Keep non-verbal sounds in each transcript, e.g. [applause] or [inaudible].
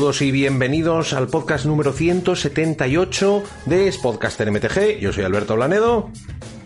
Saludos y bienvenidos al podcast número 178 de Spodcaster MTG. Yo soy Alberto Blanedo.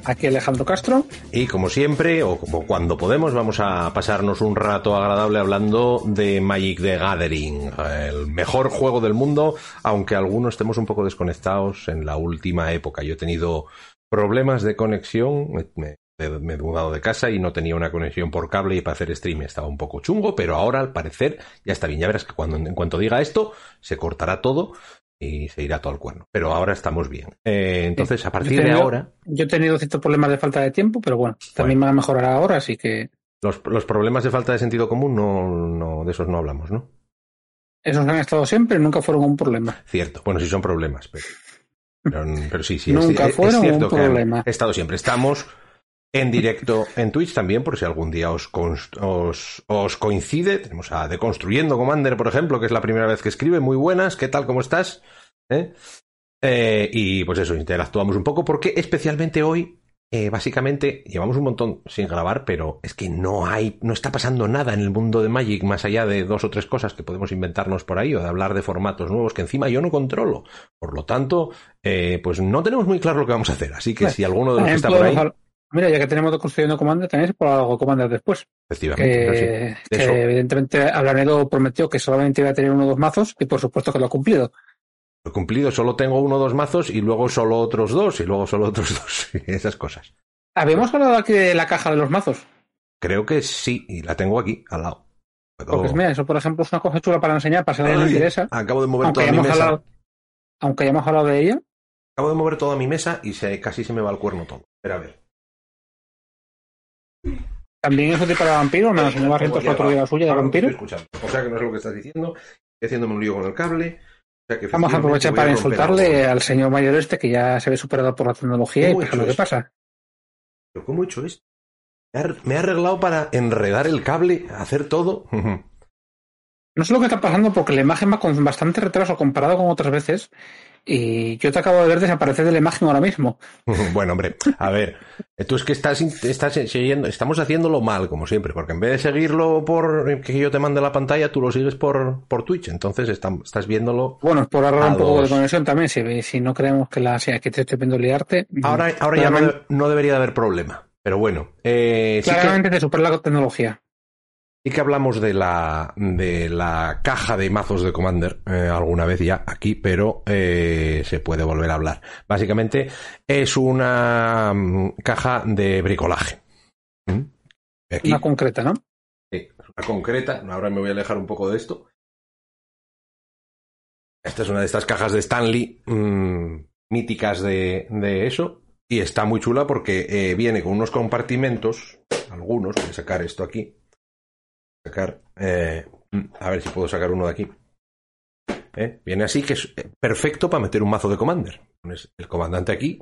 Aquí Alejandro Castro. Y como siempre, o como cuando podemos, vamos a pasarnos un rato agradable hablando de Magic the Gathering, el mejor juego del mundo, aunque algunos estemos un poco desconectados en la última época. Yo he tenido problemas de conexión, me, me he mudado de casa y no tenía una conexión por cable y para hacer stream estaba un poco chungo, pero ahora al parecer ya está bien. Ya verás que cuando en cuanto diga esto se cortará todo y se irá todo al cuerno. Pero ahora estamos bien. Eh, entonces, a partir tenido, de ahora. Yo he tenido ciertos problemas de falta de tiempo, pero bueno, también bueno. van a mejorar ahora, así que. Los, los, problemas de falta de sentido común, no, no, de esos no hablamos, ¿no? Esos han estado siempre, nunca fueron un problema. Cierto, bueno, sí son problemas, pero. [laughs] Pero, pero sí, sí. nunca es, fueron es cierto un problema. Que estado siempre. Estamos en directo en Twitch también, por si algún día os, os, os, coincide. Tenemos a Deconstruyendo Commander, por ejemplo, que es la primera vez que escribe. Muy buenas, ¿qué tal? ¿Cómo estás? ¿Eh? Eh, y pues eso, interactuamos un poco porque especialmente hoy, eh, básicamente, llevamos un montón sin grabar, pero es que no hay, no está pasando nada en el mundo de Magic más allá de dos o tres cosas que podemos inventarnos por ahí o de hablar de formatos nuevos que encima yo no controlo. Por lo tanto, pues no tenemos muy claro lo que vamos a hacer. Así que si alguno de los que está por ahí... Mira, ya que tenemos construyendo Commander, también se puede algo Commander después. Efectivamente. Que, que evidentemente Ablanedo prometió que solamente iba a tener uno o dos mazos y por supuesto que lo ha cumplido. Lo he cumplido, solo tengo uno o dos mazos y luego solo otros dos y luego solo otros [laughs] dos. Esas cosas. ¿Habíamos hablado aquí de la caja de los mazos? Creo que sí, y la tengo aquí, al lado. Porque mira, eso por ejemplo es una cosa chula para enseñar, para si le interesa. Acabo de mover aunque toda mi mesa. Hablado, aunque hayamos hablado de ella. Acabo de mover toda mi mesa y se, casi se me va el cuerno todo. Espera a ver. También es útil para vampiros, me enseñó Barrientos cuatro días la suya de vampiros. O sea que no es lo que estás diciendo, estoy haciéndome un lío con el cable. O sea que Vamos a aprovechar para insultarle al señor mayor este que ya se ve superado por la tecnología y pues lo que pasa. ¿Pero cómo he hecho esto? Me he arreglado para enredar el cable, hacer todo. [laughs] No sé lo que está pasando porque la imagen va con bastante retraso comparado con otras veces. Y yo te acabo de ver desaparecer de la imagen ahora mismo. [laughs] bueno, hombre, a ver, tú es que estás, estás siguiendo, estamos haciéndolo mal, como siempre, porque en vez de seguirlo por que yo te mande la pantalla, tú lo sigues por, por Twitch, entonces está, estás viéndolo. Bueno, es por ahorrar un poco de conexión también, si, si no creemos que la sea que te estoy viendo liarte. Ahora, ahora ya no, no, debería de haber problema, pero bueno. Eh, claramente sí que... te supera la tecnología. Y que hablamos de la, de la caja de mazos de Commander eh, alguna vez ya aquí, pero eh, se puede volver a hablar. Básicamente es una um, caja de bricolaje. ¿Mm? Aquí. Una concreta, ¿no? Sí, una concreta. Ahora me voy a alejar un poco de esto. Esta es una de estas cajas de Stanley mmm, míticas de, de, eso. Y está muy chula porque eh, viene con unos compartimentos, algunos, voy a sacar esto aquí sacar. Eh, a ver si puedo sacar uno de aquí. ¿Eh? Viene así, que es perfecto para meter un mazo de Commander. Pones el comandante aquí,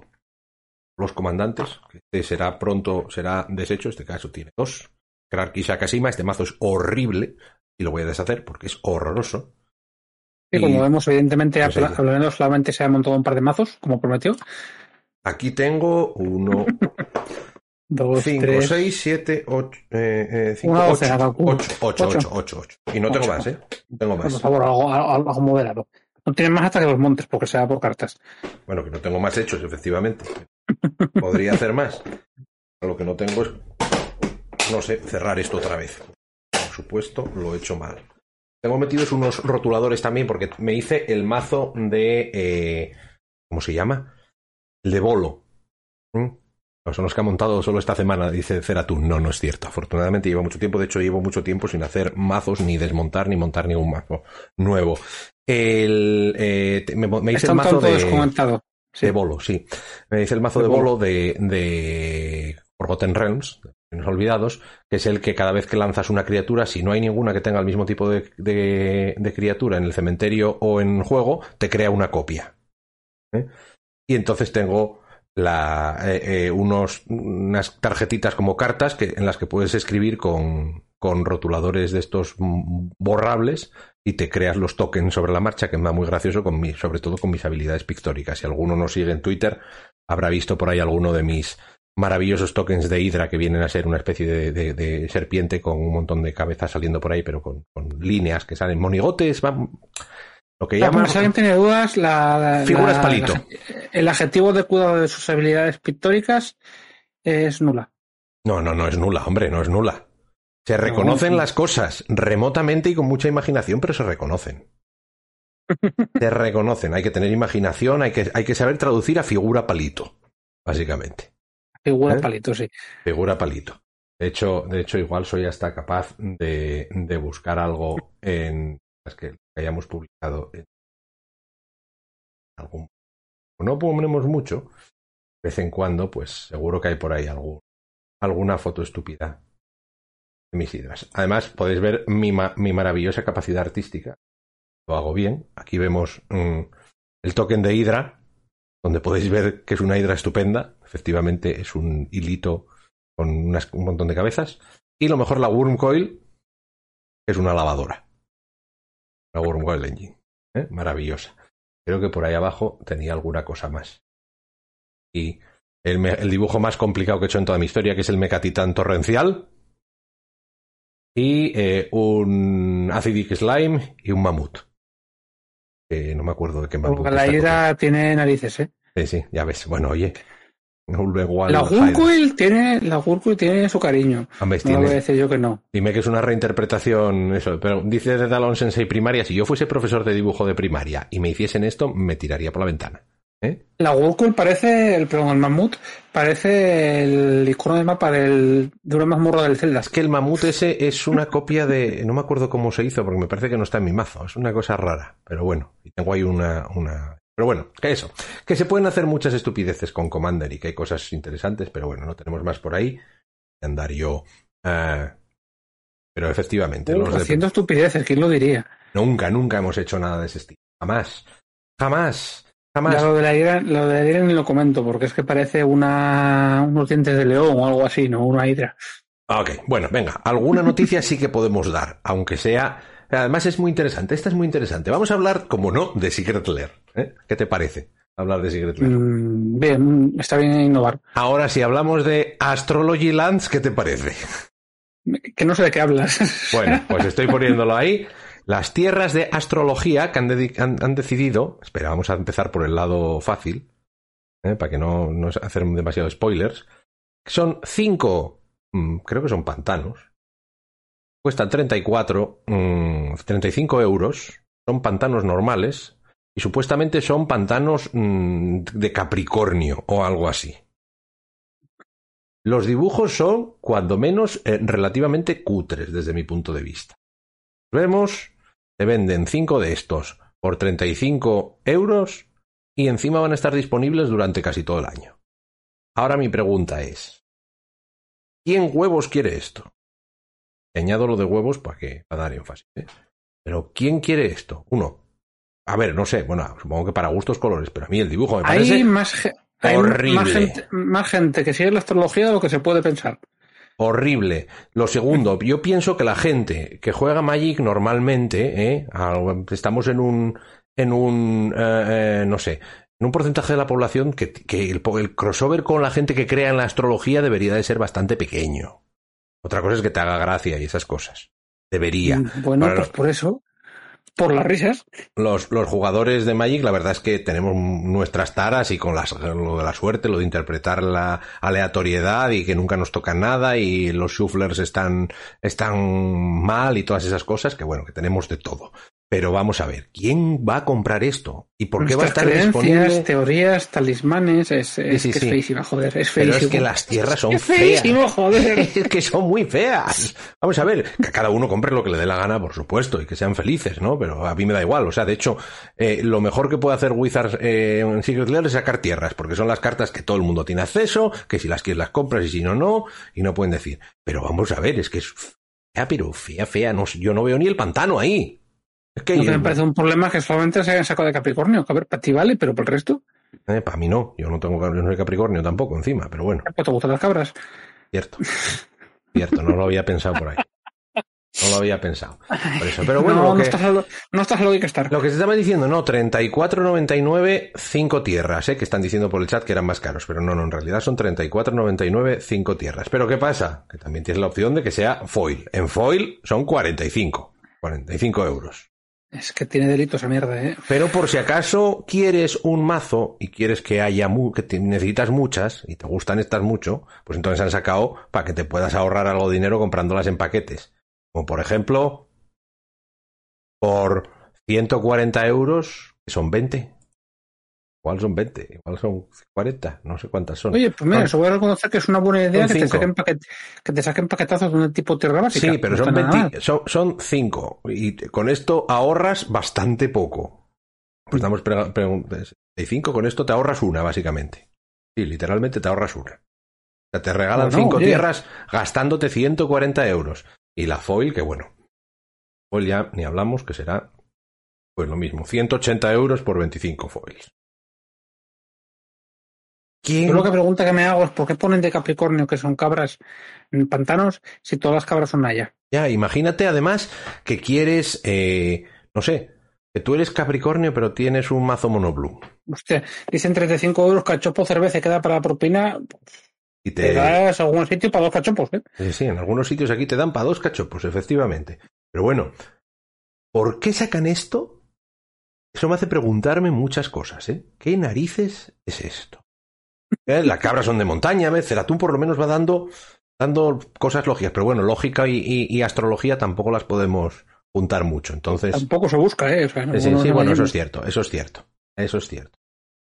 los comandantes, que este será pronto, será deshecho, este caso tiene dos. Krark Shakashima, este mazo es horrible y lo voy a deshacer porque es horroroso. Y, como vemos, evidentemente, pues Hablando solamente se ha montado un par de mazos, como prometió. Aquí tengo uno, [laughs] 2, 5, 3, 6, 7, 8, eh, 5, Una 8, docena, 8, 8, 8, 8, 8. Y no tengo Ocho. más, ¿eh? No tengo Por más. favor, algo, algo, algo moderado. No tienes más hasta que los montes, porque sea por cartas. Bueno, que no tengo más hechos, efectivamente. Podría hacer más. Lo que no tengo es, no sé, cerrar esto otra vez. Por supuesto, lo he hecho mal. Tengo metidos unos rotuladores también porque me hice el mazo de... Eh, ¿Cómo se llama? El de bolo. ¿Mm? Son los que ha montado solo esta semana, dice Ceratún. No, no es cierto. Afortunadamente lleva mucho tiempo. De hecho, llevo mucho tiempo sin hacer mazos, ni desmontar, ni montar ningún mazo nuevo. El, eh, me, me, hice Está el mazo de. Sí. de bolo, sí. Me hice el mazo De de bolo. de, de Forgotten Realms, Olvidados, que es el que cada vez que lanzas una criatura, si no hay ninguna que tenga el mismo tipo de, de, de criatura en el cementerio o en juego, te crea una copia. ¿Eh? Y entonces tengo la, eh, eh, unos, unas tarjetitas como cartas que, en las que puedes escribir con, con rotuladores de estos borrables y te creas los tokens sobre la marcha, que me va muy gracioso, con mi, sobre todo con mis habilidades pictóricas. Si alguno nos sigue en Twitter, habrá visto por ahí alguno de mis, maravillosos tokens de Hydra que vienen a ser una especie de, de, serpiente con un montón de cabezas saliendo por ahí, pero con, con líneas que salen monigotes. Va, lo que llaman. Si alguien tiene dudas, la, Figuras la- palito. la- el adjetivo de cuidado de sus habilidades pictóricas es nula. No, no, no es nula, hombre, no es nula. Se reconocen las cosas remotamente y con mucha imaginación, pero se reconocen. [laughs] se reconocen. Hay que tener imaginación, hay que, hay que saber traducir a figura palito, básicamente. Figura ¿Eh? palito, sí. Figura palito. De hecho, de hecho, igual soy hasta capaz de, de buscar algo en las que hayamos publicado en algún. No ponemos mucho, de vez en cuando, pues seguro que hay por ahí algún, alguna foto estúpida de mis hidras. Además, podéis ver mi, ma- mi maravillosa capacidad artística. Lo hago bien. Aquí vemos mm, el token de hidra, donde podéis ver que es una hidra estupenda. Efectivamente, es un hilito con unas- un montón de cabezas. Y lo mejor, la Worm Coil, es una lavadora. La Worm Coil Engine. ¿eh? Maravillosa. Creo que por ahí abajo tenía alguna cosa más. Y el, el dibujo más complicado que he hecho en toda mi historia, que es el Mecatitán torrencial. Y eh, un Acidic Slime y un mamut. No me acuerdo de qué mamut. Porque la hidra tiene narices, ¿eh? Sí, sí, ya ves. Bueno, oye. La. Gurkuil tiene, la Gurkuil tiene su cariño. Hombre, No voy a tiene- decir yo que no. Dime que es una reinterpretación, eso. Pero dice de Dalon Sensei primaria, si yo fuese profesor de dibujo de primaria y me hiciesen esto, me tiraría por la ventana. ¿Eh? La Gurkuil parece, el, perdón, el mamut, parece el icono de mapa del, de una mazmorra del Zelda. Es que el mamut ese es una copia de. No me acuerdo cómo se hizo, porque me parece que no está en mi mazo. Es una cosa rara. Pero bueno, y tengo ahí una. una... Pero bueno, que eso. Que se pueden hacer muchas estupideces con Commander y que hay cosas interesantes, pero bueno, no tenemos más por ahí. Andar yo. eh, Pero efectivamente, de- Haciendo estupideces, ¿quién lo diría? nunca, nunca hemos hecho nada de ese estilo. Jamás. Jamás. Jamás. Lo de la hidra, lo de la hidra ni lo comento, porque es que parece una, unos dientes de león o algo así, ¿no? Una hidra. Ah, Ok, bueno, venga, alguna noticia sí que podemos dar, aunque sea... Además es muy interesante, esta es muy interesante. Vamos a hablar, como no, de Secret Lair. ¿eh? ¿Qué te parece hablar de Secret Lair? Mm, bien, está bien innovar. Ahora, si hablamos de Astrology Lands, ¿qué te parece? Que no sé de qué hablas. Bueno, [laughs] pues estoy poniéndolo ahí. Las tierras de astrología que han, dedi- han- han decidido... Espera, vamos a empezar por el lado fácil, ¿eh? para que no, no hacer demasiado spoilers. Son cinco, mm, creo que son pantanos. Cuestan 34, mm, 35 euros. Son pantanos normales. Y supuestamente son pantanos mm, de Capricornio o algo así. Los dibujos son, cuando menos, eh, relativamente cutres desde mi punto de vista. Vemos, te venden 5 de estos por 35 euros y encima van a estar disponibles durante casi todo el año. Ahora mi pregunta es, ¿quién huevos quiere esto? Y añado lo de huevos para que para dar énfasis. ¿eh? Pero ¿quién quiere esto? Uno. A ver, no sé, bueno, supongo que para gustos colores, pero a mí el dibujo me parece Hay, más, hay gente, más gente que sigue la astrología de lo que se puede pensar. Horrible. Lo segundo, [laughs] yo pienso que la gente que juega Magic normalmente, ¿eh? Estamos en un, en un, eh, eh, no sé, en un porcentaje de la población que, que el, el crossover con la gente que crea en la astrología debería de ser bastante pequeño. Otra cosa es que te haga gracia y esas cosas. Debería. Mm, Bueno, pues por eso, por las risas. los, los jugadores de Magic, la verdad es que tenemos nuestras taras y con las, lo de la suerte, lo de interpretar la aleatoriedad y que nunca nos toca nada y los shufflers están, están mal y todas esas cosas, que bueno, que tenemos de todo. Pero vamos a ver, ¿quién va a comprar esto? ¿Y por qué va a estar disponible? teorías, talismanes, es, es, sí, que sí. es feísima, joder, es Pero feísimo. es que las tierras son es feas. feísimo, joder. [laughs] Es que son muy feas. Vamos a ver, que cada uno compre lo que le dé la gana, por supuesto, y que sean felices, ¿no? Pero a mí me da igual. O sea, de hecho, eh, lo mejor que puede hacer Wizards eh, en Secret Lair es sacar tierras, porque son las cartas que todo el mundo tiene acceso, que si las quieres las compras y si no, no, y no pueden decir. Pero vamos a ver, es que es fea, pero fea, fea. No, yo no veo ni el pantano ahí. Es que Lo que me parece un problema que solamente se hayan sacado de Capricornio. Que a ver, para ti vale, pero por el resto, eh, para mí no. Yo no tengo yo no soy Capricornio tampoco encima, pero bueno. pues te gustan las cabras. Cierto. Cierto, no lo había pensado por ahí. No lo lo había pensado. Por eso. Pero bueno, no, lo no que, estás lo, no estás a lo que hay que estar. lo que se estaba diciendo, no, 34.99 5 tierras, ¿eh? que están diciendo por el chat que eran más caros, pero no, no, en realidad son 34.99 5 tierras. Pero ¿qué pasa? Que también tienes la opción de que sea foil. En foil son 45, 45 euros. Es que tiene delito esa mierda, ¿eh? Pero por si acaso quieres un mazo y quieres que haya mu que necesitas muchas y te gustan estas mucho, pues entonces han sacado para que te puedas ahorrar algo de dinero comprándolas en paquetes. Como por ejemplo, por 140 euros, que son 20. Igual son 20, igual son 40, no sé cuántas son. Oye, pues mira, Son- eso voy a reconocer que es una buena idea que te, saquen paquet- que te saquen paquetazos de un tipo tierra básica. Sí, pero No son, está nada 20 son, son 5. Y con esto ahorras bastante poco. Pues damos preguntas. De 5 con esto te ahorras una, básicamente. Sí, literalmente te ahorras una. O sea, te regalan Bueno, 5 oye. tierras gastándote 140 euros. Y la foil, que bueno. Foil ya ni hablamos, que será pues lo mismo. 180 euros por 25 foils. ¿Quién? Yo lo que pregunta que me hago es por qué ponen de Capricornio que son cabras en pantanos si todas las cabras son Naya. Ya, imagínate además que quieres, eh, no sé, que tú eres Capricornio pero tienes un mazo monoblue. Hostia, dicen 35 euros cachopo cerveza queda para la propina. Y Te te, das algún sitio para dos cachopos, ¿eh? Sí, sí, en algunos sitios aquí te dan para dos cachopos, efectivamente. Pero bueno, ¿por qué sacan esto? Eso me hace preguntarme muchas cosas, ¿eh? ¿Qué narices es esto? ¿Eh? Las cabras son de montaña, ¿ves? El atún por lo menos va dando, dando cosas lógicas, pero bueno, lógica y, y- y astrología tampoco las podemos juntar mucho. Entonces, Tampoco se busca, ¿eh? O sea, Sí, sí, bueno, eso es cierto, eso es cierto, eso es cierto.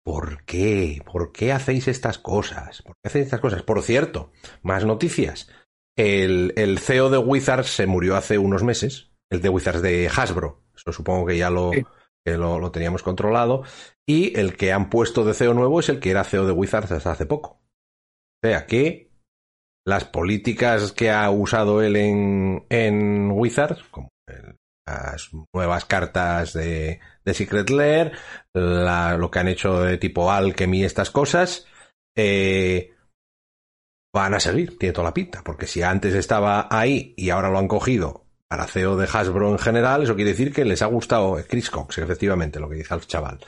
¿Por qué? ¿Por qué hacéis estas cosas? ¿Por qué hacéis estas cosas? Por cierto, más noticias. El, el CEO de Wizards se murió hace unos meses, el de Wizards de Hasbro. Eso supongo que ya lo, Sí. Que lo, lo teníamos controlado. Y el que han puesto de CEO nuevo es el que era CEO de Wizards hasta hace poco. O sea que las políticas que ha usado él en, en Wizards, como las nuevas cartas de, de Secret Lair, la- lo que han hecho de tipo Alchemy, estas cosas, eh, van a seguir, tiene toda la pinta, porque si antes estaba ahí y ahora lo han cogido para CEO de Hasbro en general, eso quiere decir que les ha gustado eh, Chris Cox, efectivamente, lo que dice el chaval.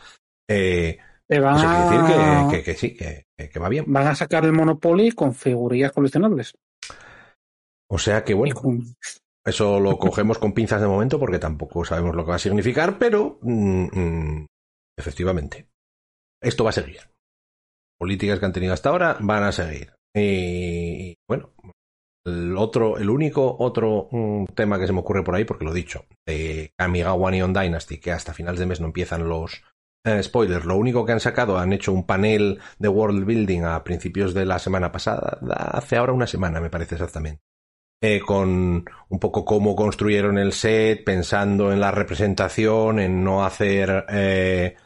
Eh, van, eso quiere decir a... que, que- que sí, que, va bien. van a sacar el Monopoly con figurillas coleccionables. O sea que bueno, con- Eso lo cogemos con pinzas de momento porque tampoco sabemos lo que va a significar, pero mm, mm, efectivamente, esto va a seguir. Políticas que han tenido hasta ahora van a seguir. Y bueno, el otro, el único otro mm, tema que se me ocurre por ahí, porque lo he dicho, de Kamigawa Neon Dynasty, que hasta finales de mes no empiezan los eh, spoilers. Lo único que han sacado, han hecho un panel de world building a principios de la semana pasada, hace ahora una semana me parece exactamente eh, con un poco cómo construyeron el set, pensando en la representación, en no hacer, eh,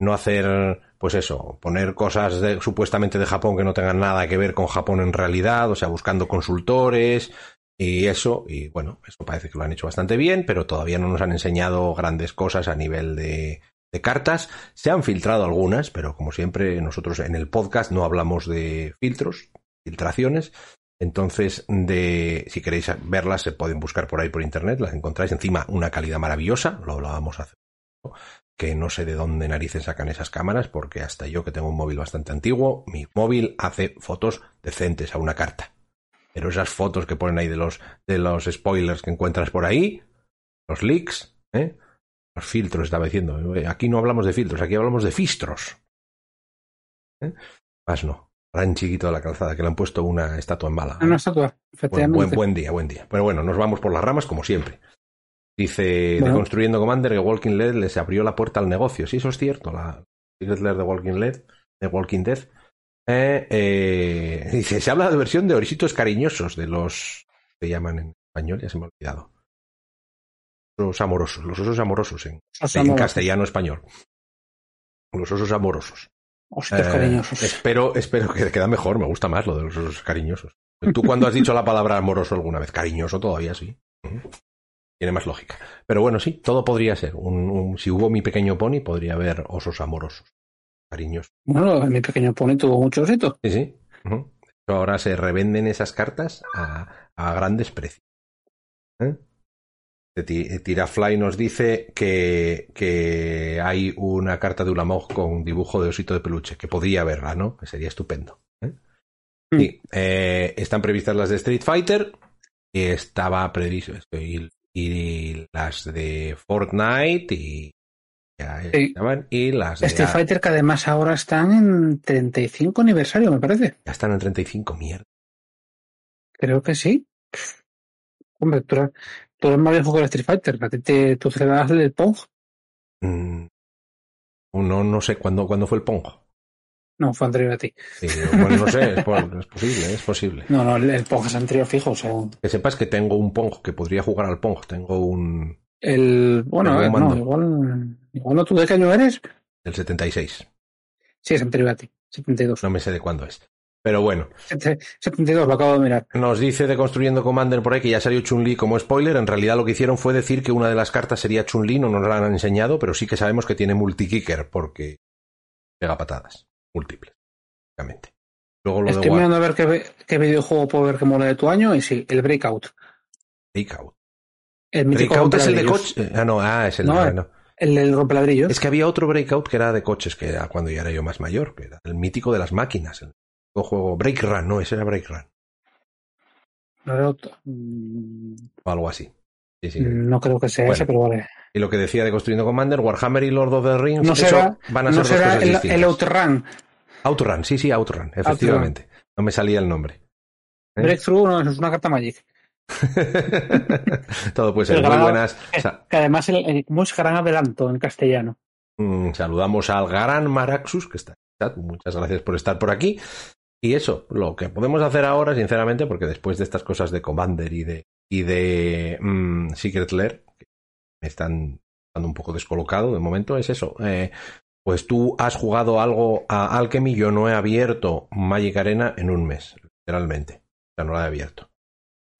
no hacer, pues eso, poner cosas de- supuestamente de Japón que no tengan nada que ver con Japón en realidad, o sea, buscando consultores y eso, y bueno, eso parece que lo han hecho bastante bien, pero todavía no nos han enseñado grandes cosas a nivel de, cartas. Se han filtrado algunas, pero como siempre nosotros en el podcast no hablamos de filtros, filtraciones, entonces, de, si queréis verlas, se pueden buscar por ahí por internet, las encontráis encima una calidad maravillosa, lo hablábamos hace poco, que no sé de dónde narices sacan esas cámaras, porque hasta yo que tengo un móvil bastante antiguo, mi móvil hace fotos decentes a una carta. Pero esas fotos que ponen ahí de los, de los spoilers que encuentras por ahí, los leaks, ¿eh? los filtros, estaba diciendo. eh, Aquí no hablamos de filtros, aquí hablamos de fistros. ¿Eh? Más no. Gran chiquito de la calzada, que le han puesto una estatua en bala. Una estatua, Buen, buen, buen día, buen día. Pero bueno, nos vamos por las ramas como siempre. Dice Bueno. de Construyendo Commander que Walking Dead les abrió la puerta al negocio. Sí, eso es cierto. La Lair de Walking Dead. De Walking Dead. Eh, eh, [laughs] dice, se habla de versión de orisitos cariñosos, de los se llaman en español, ya se me ha olvidado. Los amorosos, los osos amorosos en, Esos en amorosos, castellano español. Los osos amorosos. ositos Eh, cariñosos. Espero, espero que queda mejor, me gusta más lo de los osos cariñosos. ¿Tú cuando has dicho la palabra amoroso alguna vez? Cariñoso todavía sí. Tiene más lógica. Pero bueno, sí, todo podría ser. Un, un- si hubo mi pequeño pony, podría haber osos amorosos. Cariñosos. Bueno, mi pequeño pony tuvo mucho éxito. Sí, sí. Ujú. Ahora se revenden esas cartas a, a grandes precios. ¿Eh? Tirafly nos dice que, que hay una carta de Ulamog con dibujo de osito de peluche, que podría verla, ¿no? Que sería estupendo. ¿eh? Mm. Sí, eh, están previstas las de Street Fighter, y estaba previsto y, y las de Fortnite y, estaban, y las de Street Fighter que además ahora están en 35 aniversario, me parece. ya están en 35, mierda. Creo que sí. Hombre, tú eres, tú eres más viejo que el Street Fighter. A ti te, tú das el Pong. Mm, no, no sé cuándo, cuándo fue el Pong. No, fue anterior a ti. Sí, bueno, no sé, es, [laughs] po- es posible, es posible. No, no, el, Pong es anterior fijo. Sea, Que sepas que tengo un Pong, que podría jugar al Pong. Tengo un el. Bueno, Tengo un no, igual, igual no tú de qué año eres. del 76. Sí, es anterior a ti. 72. No me sé de cuándo es. Pero bueno, Sete- 72, lo acabo de mirar. nos dice de Construyendo Commander por ahí que ya salió Chun-Li como spoiler. En realidad lo que hicieron fue decir que una de las cartas sería Chun-Li, no nos la han enseñado, pero sí que sabemos que tiene multi-kicker porque pega patadas múltiples, básicamente. Luego lo Estoy de mirando a ver qué, qué videojuego puedo ver que mola de tu año. Y sí, el Breakout. Breakout. El Breakout es el de coche. Ah, no, ah, es el No, de. no. El del rompeladrillos. Es que había otro Breakout que era de coches, que era cuando ya era yo más mayor, que era el mítico de las máquinas. El juego Break Run, no, ese era Break Run. No, era otro. Mm, O algo así. Sí, sí. No creo que sea Bueno. ese, pero vale. Y lo que decía de Construyendo Commander, Warhammer y Lord of the Rings, No eso será, van a no ser dos será cosas el, el Outrun. Outrun, sí, sí, Outrun, efectivamente. No me salía el nombre. ¿Eh? Breakthrough no, es una carta Magic. [laughs] Todo puede ser. Muy buenas. Que además, el, el- ¿cómo es gran adelanto en castellano? Mm, saludamos al gran Maraxus, que está en chat. Muchas gracias por estar por aquí. Y eso, lo que podemos hacer ahora, sinceramente, porque después de estas cosas de Commander y de, y de mm, Secret Lair, me están dando un poco descolocado de momento, es eso. Eh, pues tú has jugado algo a Alchemy, yo no he abierto Magic Arena en un mes, literalmente. O sea, no la he abierto.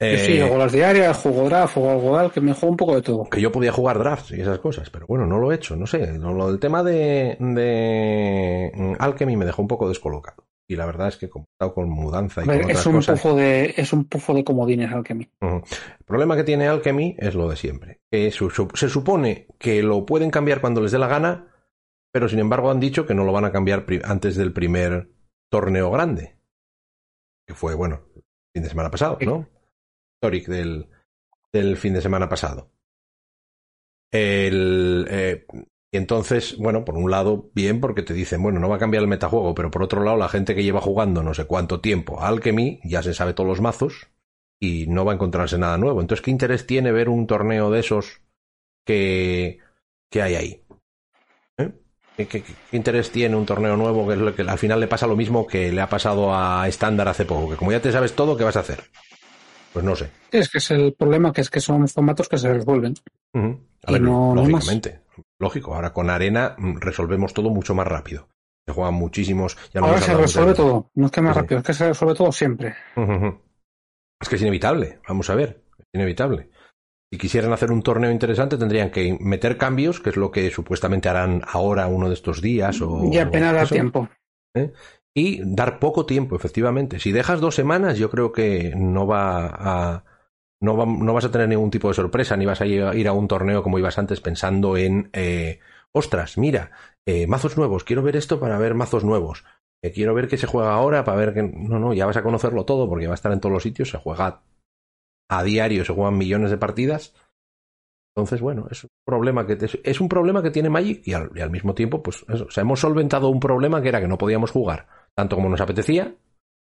Eh, sí, juego las diarias, juego draft, juego algo al que me juego un poco de todo. que yo podía jugar drafts y esas cosas, pero bueno, no lo he hecho, no sé. Lo, lo del tema de, de mm, Alchemy me dejó un poco descolocado. Y la verdad es que estado con mudanza y con es otras un cosas, pufo de, es un pufo de comodines Alchemy. Ujú. el problema que tiene Alchemy es lo de siempre. Que su- su- se supone que lo pueden cambiar cuando les dé la gana, pero sin embargo han dicho que no lo van a cambiar antes del primer torneo grande. Que fue, bueno, el fin de semana pasado, ¿no? Historic del, del fin de semana pasado. El, eh, y entonces, bueno, por un lado, bien, porque te dicen, bueno, no va a cambiar el metajuego, pero por otro lado, la gente que lleva jugando no sé cuánto tiempo a Alchemy ya se sabe todos los mazos y no va a encontrarse nada nuevo. Entonces, ¿qué interés tiene ver un torneo de esos que, que hay ahí? ¿Eh? ¿Qué, qué- qué interés tiene un torneo nuevo que es lo que al final le pasa lo mismo que le ha pasado a Estándar hace poco? Que como ya te sabes todo, ¿qué vas a hacer? Pues no sé. Es que es el problema, que es que son formatos que se resuelven. A ver, no- no lógicamente. Lógico, ahora con arena mm, resolvemos todo mucho más rápido. Se juegan muchísimos. Ya Ahora se resuelve todo. No es que más Sí, rápido, es que se resuelve todo siempre. Es que es inevitable. Vamos a ver. Es inevitable. Si quisieran hacer un torneo interesante, tendrían que meter cambios, que es lo que supuestamente harán ahora uno de estos días. O, y apenas da tiempo. Y dar poco tiempo, efectivamente. Si dejas dos semanas, yo creo que no va a. No, no vas a tener ningún tipo de sorpresa, ni vas a ir a un torneo como ibas antes pensando en. eh, ostras, mira, eh, mazos nuevos, quiero ver esto para ver mazos nuevos. Eh, quiero ver qué se juega ahora para ver que. No, no, ya vas a conocerlo todo porque va a estar en todos los sitios, se juega a diario, se juegan millones de partidas. Entonces, bueno, es un problema que, te- es un problema que tiene Magic y al, y al mismo tiempo, pues eso, o sea, hemos solventado un problema que era que no podíamos jugar tanto como nos apetecía.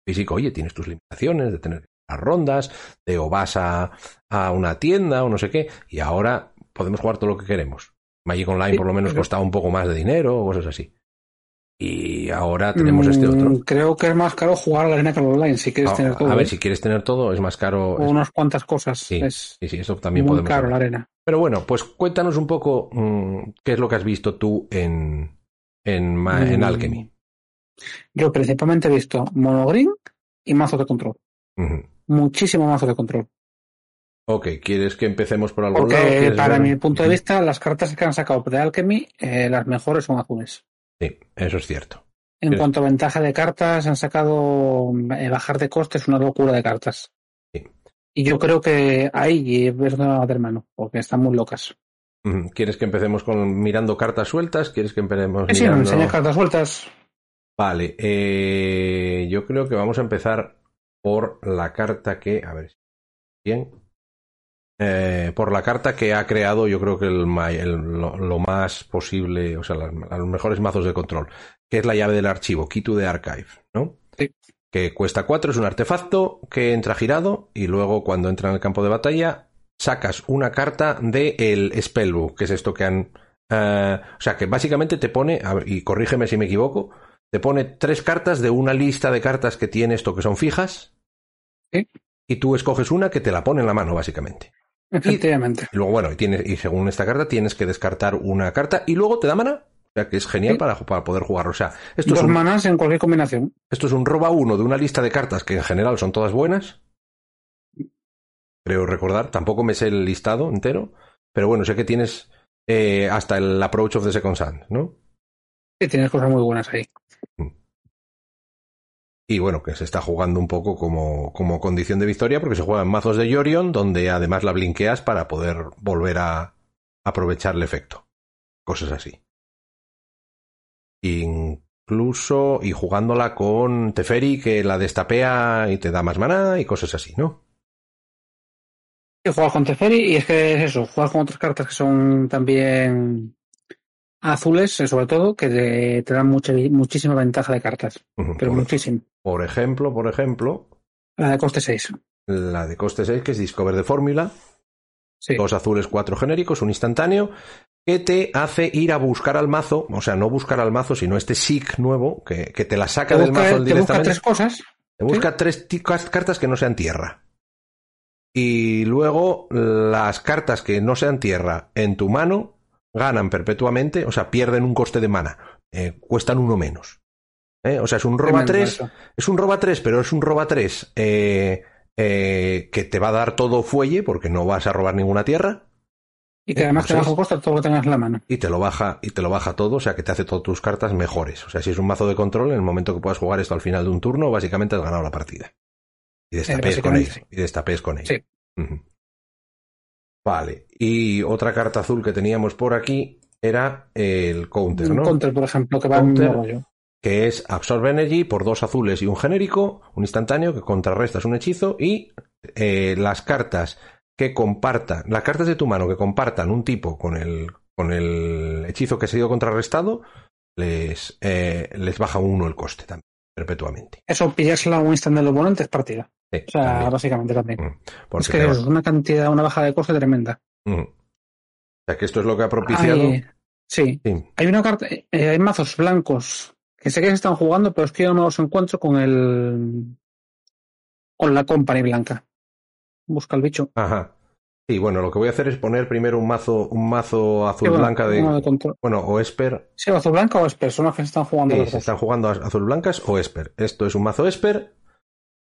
Físico, oye, tienes tus limitaciones de tener las rondas, de o vas a, a una tienda o no sé qué, y ahora podemos jugar todo lo que queremos. Magic Online Sí, por lo menos pero- costaba un poco más de dinero o cosas así. Y ahora tenemos este otro. Mm, Creo que es más caro jugar a la arena que al online, si quieres A, tener todo. a ver, ¿eh? si quieres tener todo, es más caro. O es- unas cuantas cosas. Sí, es sí, sí, eso también muy podemos caro hablar. la arena. Pero bueno, pues cuéntanos un poco mm, qué es lo que has visto tú en, en, Mm, Alchemy. Yo principalmente he visto monogreen y mazos de control. Muchísimo mazo de control. Ok, ¿quieres que empecemos por algún lado? Porque ¿Quieres para ver? mi punto de vista, las cartas que han sacado de Alchemy, eh, las mejores son azules. Sí, eso es cierto. En Sí. cuanto a ventaja de cartas, han sacado eh, bajar de costes una locura de cartas. Sí. Y yo creo que ahí es una hermano, porque están muy locas. ¿Quieres que empecemos con mirando cartas sueltas? ¿Quieres que empecemos Sí, sí, me mirando... enseña cartas sueltas. Vale, eh, yo creo que vamos a empezar por la carta que... A ver, bien. Eh, por la carta que ha creado, yo creo que el, ma- el- lo, lo más posible, o sea, las- los mejores mazos de control, que es la llave del archivo, Key to the Archive, ¿no? Sí. Que cuesta 4, es un artefacto que entra girado y luego cuando entra en el campo de batalla sacas una carta de el Spellbook, que es esto que han... eh, o sea, que básicamente te pone, a ver, y corrígeme si me equivoco, te pone tres cartas de una lista de cartas que tiene esto que son fijas. Sí. Y tú escoges una que te la pone en la mano, básicamente. Efectivamente. Y luego, bueno, y, tienes, y según esta carta tienes que descartar una carta y luego te da mana. O sea, que es genial Sí. para, para poder jugar. O sea, esto es, Dos un, manas en cualquier combinación. esto es un roba uno de una lista de cartas que en general son todas buenas. Creo recordar. Tampoco me sé el listado entero. Pero bueno, sé que tienes eh, hasta el Approach of the Second Sun, ¿no? Sí, tienes cosas muy buenas ahí. Y bueno, que se está jugando un poco como, como condición de victoria porque se juega en mazos de Yorion donde además la blinqueas para poder volver a aprovechar el efecto. Cosas así. Incluso, y jugándola con Teferi que la destapea y te da más maná y cosas así, ¿no? Y juegas con Teferi y es que es eso, juegas con otras cartas que son también azules, eh, sobre todo, que te, te dan mucha, muchísima ventaja de cartas. Pero muchísimo. Por ejemplo, por ejemplo, La de coste 6. la de coste 6 que es Discover de Fórmula, Sí. dos azules, cuatro genéricos, un instantáneo, que te hace ir a buscar al mazo, o sea, no buscar al mazo, sino este SIC nuevo, que, que te la Te saca del busca, mazo te busca directamente. tres cosas. Te busca tres cartas que no sean tierra. Y luego las cartas que no sean tierra en tu mano ganan perpetuamente, o sea, pierden un coste de mana. Eh, cuestan uno menos. ¿Eh? O sea, es un roba Tremendo 3, eso. es un roba 3, pero es un roba 3 eh, eh, que te va a dar todo fuelle porque no vas a robar ninguna tierra Y que además te baja coste todo lo que tengas en la mano. y te lo baja y te lo baja todo, o sea que te hace todas tus cartas mejores. O sea, si es un mazo de control, en el momento que puedas jugar esto al final de un turno, básicamente has ganado la partida. Y destapees con ello. básicamente Y destapees con ello. Sí. Vale. Y otra carta azul que teníamos por aquí era el counter, Un ¿no? counter, por ejemplo, que va en Counter. un rollo. Que es Absorb Energy por dos azules y un genérico, un instantáneo que contrarrestas un hechizo y eh, las cartas que compartan, las cartas de tu mano que compartan un tipo con el, con el hechizo que ha sido contrarrestado, les, eh, les baja uno el coste también, perpetuamente. Eso, pillársela a un instante del oponente es partida. Sí, O sea, también. básicamente también. Mm, es que es una cantidad, una baja de coste tremenda. Mm. O sea, que esto es lo que ha propiciado. Hay- sí, Sí. hay una carta, eh, hay mazos blancos sé que se están jugando, pero es que yo no los encuentro con el con la company blanca. Busca el bicho. Ajá. Sí, bueno, lo que voy a hacer es poner primero un mazo, un mazo azul Sí, bueno, blanca de. de. Bueno, o Esper. Sí, azul blanca o Esper, son los que se están jugando Sí, se están jugando azul blancas o Esper. Esto es un mazo Esper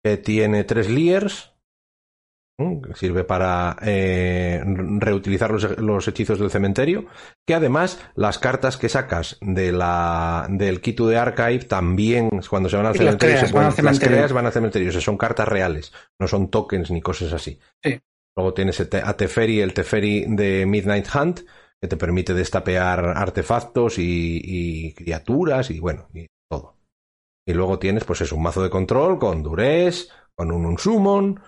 que tiene tres Leers. Sirve para eh, reutilizar los, los hechizos del cementerio. Que además, las cartas que sacas de la, del Kitu de Archive también, cuando se van al cementerio, creas, se van pueden- al las creas van al cementerio. O sea, son cartas reales. No son tokens ni cosas así. Sí. Luego tienes a Teferi, el Teferi de Midnight Hunt, que te permite destapear artefactos y, y criaturas y bueno, y todo. Y luego tienes, pues eso, un mazo de control con Durez, con un Unsummon,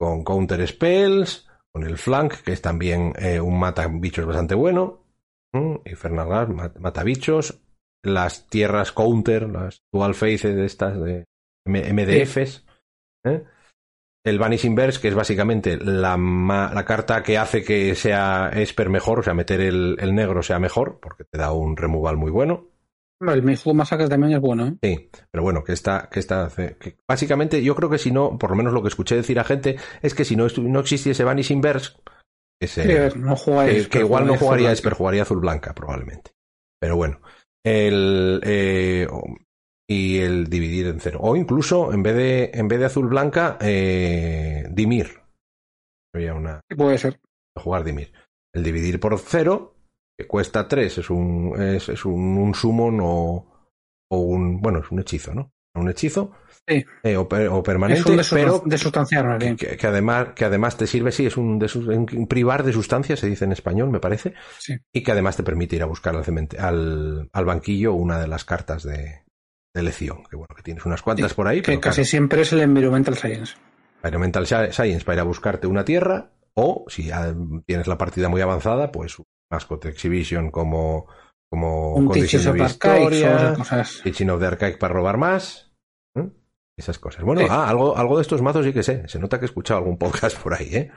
con Counter Spells, con el Flank, que es también eh, un mata bichos bastante bueno. Gas, mat- mata bichos. Las tierras Counter, las Dual Faces de estas de MDFs. ¿eh? El Vanish Inverse, que es básicamente la, la carta que hace que sea Esper mejor, o sea, meter el negro sea mejor, porque te da un removal muy bueno. El Meizu Massacre también es bueno, ¿eh? Sí, pero bueno, que está, que está, que básicamente yo creo que si no, por lo menos lo que escuché decir a gente, es que si no, no existiese Vanish Inverse, que, se- Sí, a ver, no que, que igual no jugaría Esper, jugaría azul blanca, probablemente. Pero bueno, el, eh, y el dividir en cero. O incluso, en vez de, en vez de azul blanca, eh, Dimir. Había una. Puede ser. jugar Dimir. El dividir por cero, que cuesta tres, es un, es, es un, un summon o, o un, bueno, es un hechizo, ¿no? un hechizo Sí. eh, o, o permanente, pero desustanciar, más bien. que, que además, que además te sirve, sí, es un, desu- un privar de sustancias, se dice en español, me parece, Sí. y que además te permite ir a buscar al, al, al banquillo una de las cartas de, de elección, que bueno, que tienes unas cuantas Sí, por ahí, Que pero casi claro, siempre es el Environmental Science. Environmental Sci- Science para ir a buscarte una tierra, o si ya tienes la partida muy avanzada, pues Mascot Exhibition como, como Un Teachers de of cosas. Teaching of the Archaic para robar más. ¿eh? Esas cosas. Bueno, Sí. ah, algo, algo de estos mazos sí que sé. Se nota que he escuchado algún podcast por ahí, ¿eh?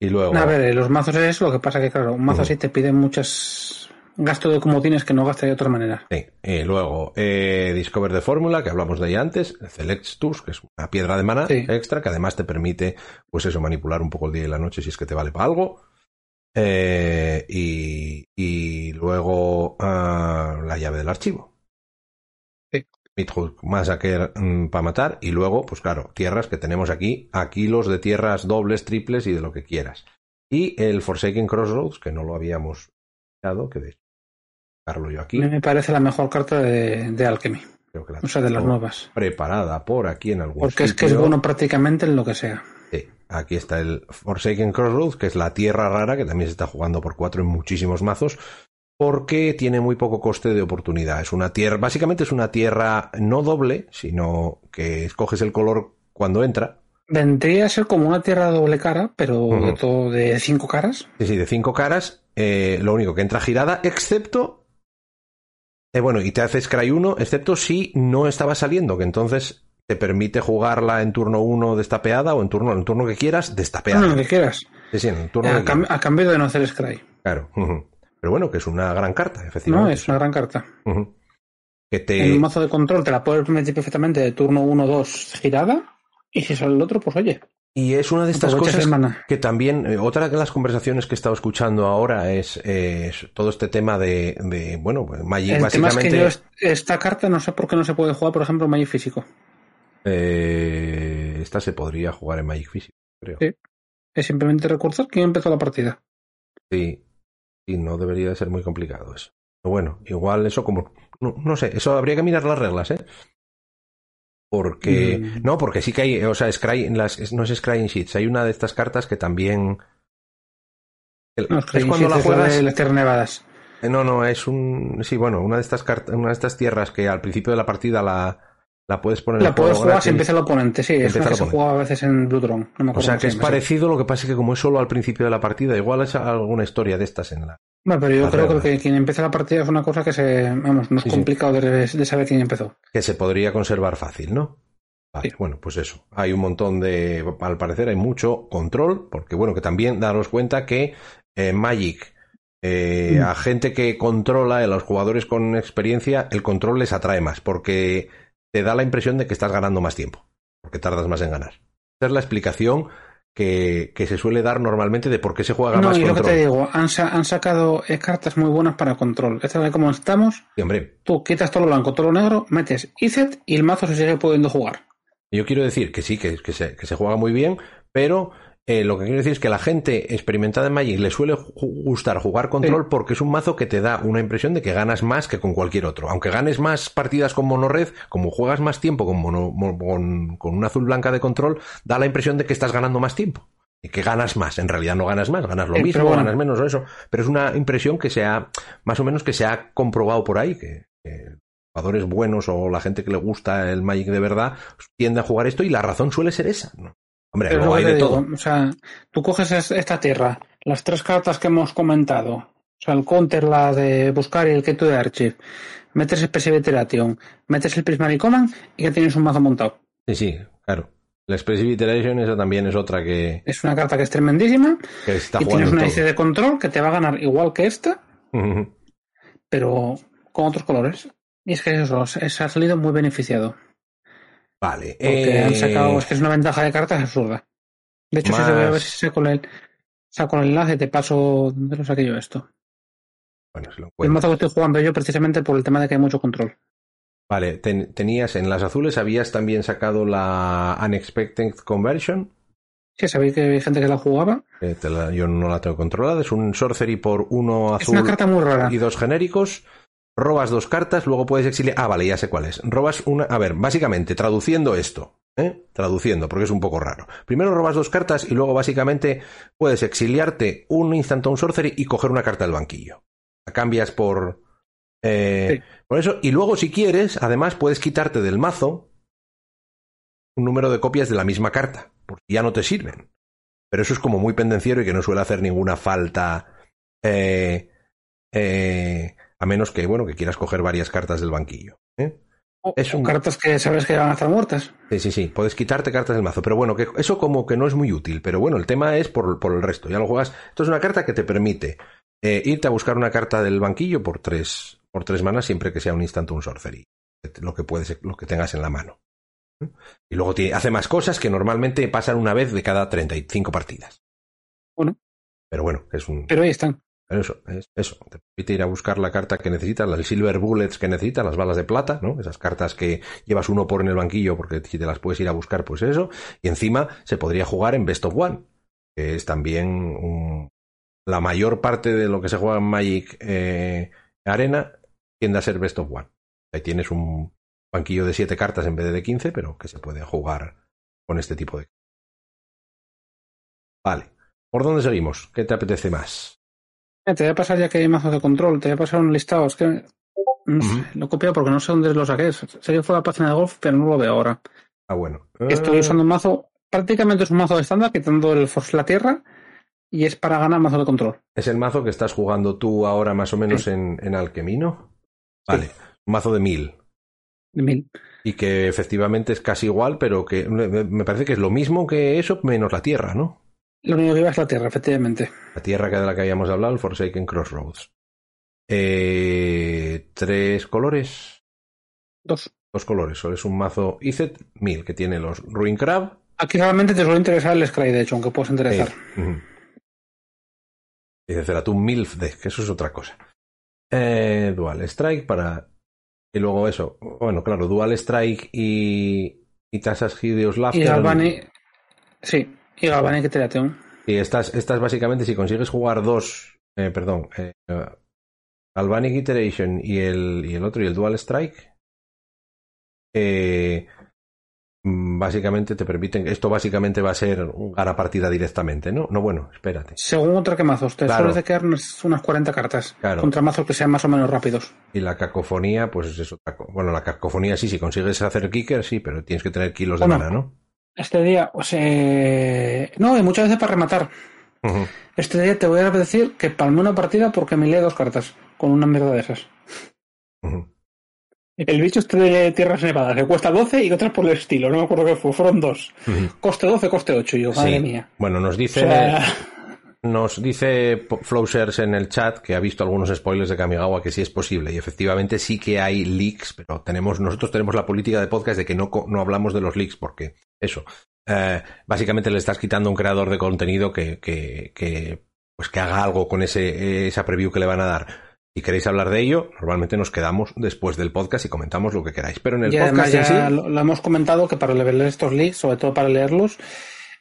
Y luego. A ver, los mazos es eso, lo que pasa que, claro, un mazo Ujú. así te pide muchas gasto de comodines que no gastaría de otra manera. Sí, y luego eh, Discover the Fórmula, que hablamos de ella antes, Selectus, que es una piedra de mana Sí. extra, que además te permite, pues eso, manipular un poco el día y la noche si es que te vale para algo. Eh, y, y luego ah, la llave del archivo. Sí. Midhook Massacre para matar. Y luego, pues claro, tierras que tenemos aquí, a kilos de tierras dobles, triples y de lo que quieras. Y el Forsaken Crossroads, que no lo habíamos dado, que de hecho, yo aquí. me parece la mejor carta de, de Alchemy, Creo que la o sea, de las nuevas. preparada por aquí en algún Porque es que es bueno prácticamente en lo que sea. Aquí está el Forsaken Crossroads, que es la tierra rara, que también se está jugando por cuatro en muchísimos mazos, porque tiene muy poco coste de oportunidad. Es una tierra, básicamente es una tierra no doble, sino que escoges el color cuando entra. Vendría a ser como una tierra doble cara, pero de todo de cinco caras. Sí, sí, de cinco caras, eh, lo único que entra girada, excepto. eh, bueno, y te hace Scry 1, excepto si no estaba saliendo, que entonces te permite jugarla en turno 1 destapeada o en turno, en turno que quieras, destapeada. No, lo que quieras. Sí, sí, en turno A, que cam- quieras. a cambio de no hacer Scry. Claro. Pero bueno, que es una gran carta, No, efectivamente. es una gran carta. Que te. En un mazo de control te la puedes meter perfectamente de turno 1-2 girada. Y si sale el otro, pues oye. Y es una de estas cosas el mana. que también, eh, otra de las conversaciones que he estado escuchando ahora es, eh, es todo este tema de, de, bueno, pues Magic El tema es básicamente. que yo est- esta carta no sé por qué no se puede jugar, por ejemplo, Magic físico. Eh, esta se podría jugar en Magic Físico, creo. Sí. Es simplemente recursos quién empezó la partida. Sí. Y no debería de ser muy complicado eso. Pero bueno, igual eso como. No, no sé, eso habría que mirar las reglas, ¿eh? Porque. Mm. No, porque sí que hay. O sea, Scry, las, no es Scrying Sheets. Hay una de estas cartas que también. el- No, es cuando la Sheets es la juegas. de las Tierras Nevadas. Eh, No, no, es un. Sí, bueno, una de estas cartas, una de estas tierras que al principio de la partida la, la puedes poner La puedes jugar si empieza el oponente, sí. Es una que se juega a veces en Blue Throne. No me O acuerdo sea cómo que es sí. parecido, lo que pasa es que como es solo al principio de la partida, igual es alguna historia de estas en la. Bueno, pero yo creo que quien empieza la partida es una cosa que se. Vamos, no es Sí, sí. complicado de, de saber quién empezó. que se podría conservar fácil, ¿no? Vale, bueno, pues eso. Hay un montón de. Al parecer hay mucho control, porque bueno, que también daros cuenta que eh, Magic. eh, Mm. A gente que controla, a los jugadores con experiencia, el control les atrae más, porque te da la impresión de que estás ganando más tiempo, porque tardas más en ganar. Esa es la explicación que, que se suele dar normalmente de por qué se juega No, más y lo que control. te digo, han, sa- han sacado eh, cartas muy buenas para control. Esta vez como estamos, Sí, hombre, tú quitas todo lo blanco, todo lo negro, metes IZET y el mazo se sigue pudiendo jugar. Yo quiero decir que sí, que, que se, que se juega muy bien, pero eh, lo que quiero decir es que la gente experimentada en Magic le suele gustar jugar control porque es un mazo que te da una impresión de que ganas más que con cualquier otro. Aunque ganes más partidas con monored, como juegas más tiempo con, mono- mo- con, con una azul blanca de control, da la impresión de que estás ganando más tiempo. Y que ganas más. En realidad no ganas más, ganas lo Eh, mismo, bueno. ganas menos o eso. Pero es una impresión que se ha, más o menos que se ha comprobado por ahí, que, que jugadores buenos o la gente que le gusta el Magic de verdad tiende a jugar esto y la razón suele ser esa. ¿no? Hombre, luego hay que de digo, todo. O sea, tú coges es- esta tierra, las tres cartas que hemos comentado, o sea, el counter, la de buscar y el keto de archive, metes el Perseverate Iteration, metes el Prismatic Command y ya tienes un mazo montado. Sí, sí, claro. La Expressive Iteration, esa también es otra que, Es una carta que es tremendísima que está y tienes una. IC de control que te va a ganar igual que esta, pero con otros colores. Y es que eso, se ha salido muy beneficiado. Vale. Porque eh, han sacado, es que es una ventaja de cartas absurda. De hecho, si te voy a ver más- si saco el, saco el enlace, te paso de lo saqué yo esto. Bueno, si lo El mazo que estoy jugando yo precisamente por el tema de que hay mucho control. Vale, ten- tenías en las azules, habías también sacado la Unexpected Conversion. Sí, sabéis que hay gente que la jugaba. la- yo no la tengo controlada. Es un sorcery por uno Es una azul carta muy rara. y dos genéricos. Robas dos cartas, luego puedes exiliar. Ah, vale, ya sé cuál es. Robas una. A ver, básicamente, traduciendo esto, ¿eh? Traduciendo, porque es un poco raro. Primero robas dos cartas y luego, básicamente, puedes exiliarte un Instant on Sorcery y coger una carta del banquillo. La cambias por. Eh, Sí. Por eso, y luego, si quieres, además puedes quitarte del mazo un número de copias de la misma carta, porque ya no te sirven. Pero eso es como muy pendenciero y que no suele hacer ninguna falta. eh, eh, a menos que, bueno, que quieras coger varias cartas del banquillo. ¿eh? O, Es un- cartas que sabes que van a estar muertas. Sí, sí, sí. Puedes quitarte cartas del mazo. Pero bueno, que eso como que no es muy útil. Pero bueno, el tema es por, por el resto. Ya lo juegas. Esto es una carta que te permite eh, irte a buscar una carta del banquillo por tres, por tres manas siempre que sea un instant o un sorcery. Lo que puedes, lo que tengas en la mano. ¿eh? Y luego tiene- hace más cosas que normalmente pasan una vez de cada 35 partidas. Bueno. Pero bueno, es un. Pero ahí están. Eso, es eso. Te permite ir a buscar la carta que necesitas, las Silver Bullets que necesitas, las balas de plata, ¿no? Esas cartas que llevas uno por en el banquillo porque si te las puedes ir a buscar, pues eso. Y encima se podría jugar en Best of One, que es también la mayor parte de lo que se juega en Magic eh, Arena tiende a ser Best of One. Ahí tienes un banquillo de siete cartas en vez de de 15, pero que se puede jugar con este tipo de. Vale. ¿Por dónde seguimos? ¿Qué te apetece más? Eh, Te voy a pasar ya que hay mazos de control, te voy a pasar un listado. Es que no sé, lo he copiado porque no sé dónde lo saqué. Sé que fue la página de golf, pero no lo veo ahora. Ah, bueno. Estoy Ah. usando un mazo, prácticamente es un mazo de estándar, quitando el Force la Tierra, y es para ganar mazo de control. Es el mazo que estás jugando tú ahora más o menos Sí. en, en Alquemino. Sí. Vale, un mazo de mil. De mil. Y que efectivamente es casi igual, pero que me parece que es lo mismo que eso, menos la tierra, ¿no? Lo único que iba es la Tierra, efectivamente. La tierra que de la que habíamos hablado, el Forsaken Crossroads. Eh, tres colores. Dos. Dos colores. Solo es un mazo Izet 1000 que tiene los Ruin Crab. Aquí realmente te suele interesar el Scry, de hecho, aunque puedes interesar. Eh, ujú. Y de Milf Deck, que eso es otra cosa. Eh, Dual Strike para. Y luego eso. Bueno, claro, Dual Strike y. Y Tasas Hideos Laughter. y Galvani. Sí, y Galvani que te la tengo. Y estas, estas básicamente, si consigues jugar dos. eh, perdón. Eh, Galvanic Iteration y el, y el otro, y el Dual Strike. eh, básicamente te permiten. Esto básicamente va a ser un gana partida directamente, ¿no? No, bueno, espérate. Según otra que mazos, te Claro. sueles quedar unas, unas 40 cartas. Claro. Contra mazos que sean más o menos rápidos. Y la cacofonía, pues es otra cosa. Bueno, la cacofonía sí, si consigues hacer kicker, sí, pero tienes que tener kilos de mana, ¿no? Este día, pues, eh... no, y muchas veces para rematar. Este día te voy a decir que palmé una partida porque me lee dos cartas con una mierda de esas. El bicho este de tierras nevadas, que cuesta 12 y otras por el estilo, no me acuerdo qué fue, fueron dos. Coste 12, coste 8, y yo, madre Sí. mía. Bueno, nos O dice, sea, nos dice Flowshares en el chat que ha visto algunos spoilers de Kamigawa que sí es posible. Y efectivamente sí que hay leaks, pero tenemos, nosotros tenemos la política de podcast de que no, no hablamos de los leaks porque eso. eh, básicamente le estás quitando un creador de contenido que, que, que, pues que haga algo con ese, esa preview que le van a dar. Si queréis hablar de ello, normalmente nos quedamos después del podcast y comentamos lo que queráis. Pero en el y podcast en sí, lo, lo hemos comentado que para leer estos leaks, sobre todo para leerlos,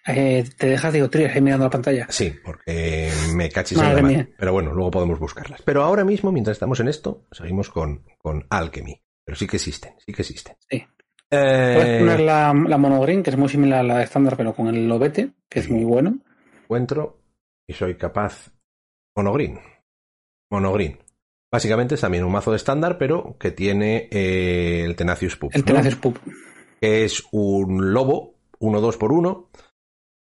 eh, te dejas dioptrías ahí mirando la pantalla. Sí, porque me cachis en la mía. Pero bueno, luego podemos buscarlas. Pero ahora mismo, mientras estamos en esto, seguimos con, con Alchemy. Pero sí que existen, sí que existen. Sí. Eh, Puedes poner la, la monogreen, que es muy similar a la de estándar, pero con el lobete, que es muy bueno. encuentro y soy capaz. Monogreen. Monogreen. Básicamente es también un mazo de estándar, pero que tiene eh, el Tenacious Pup. El ¿no? Tenacious Pup. que es un lobo, 1-2 por 1,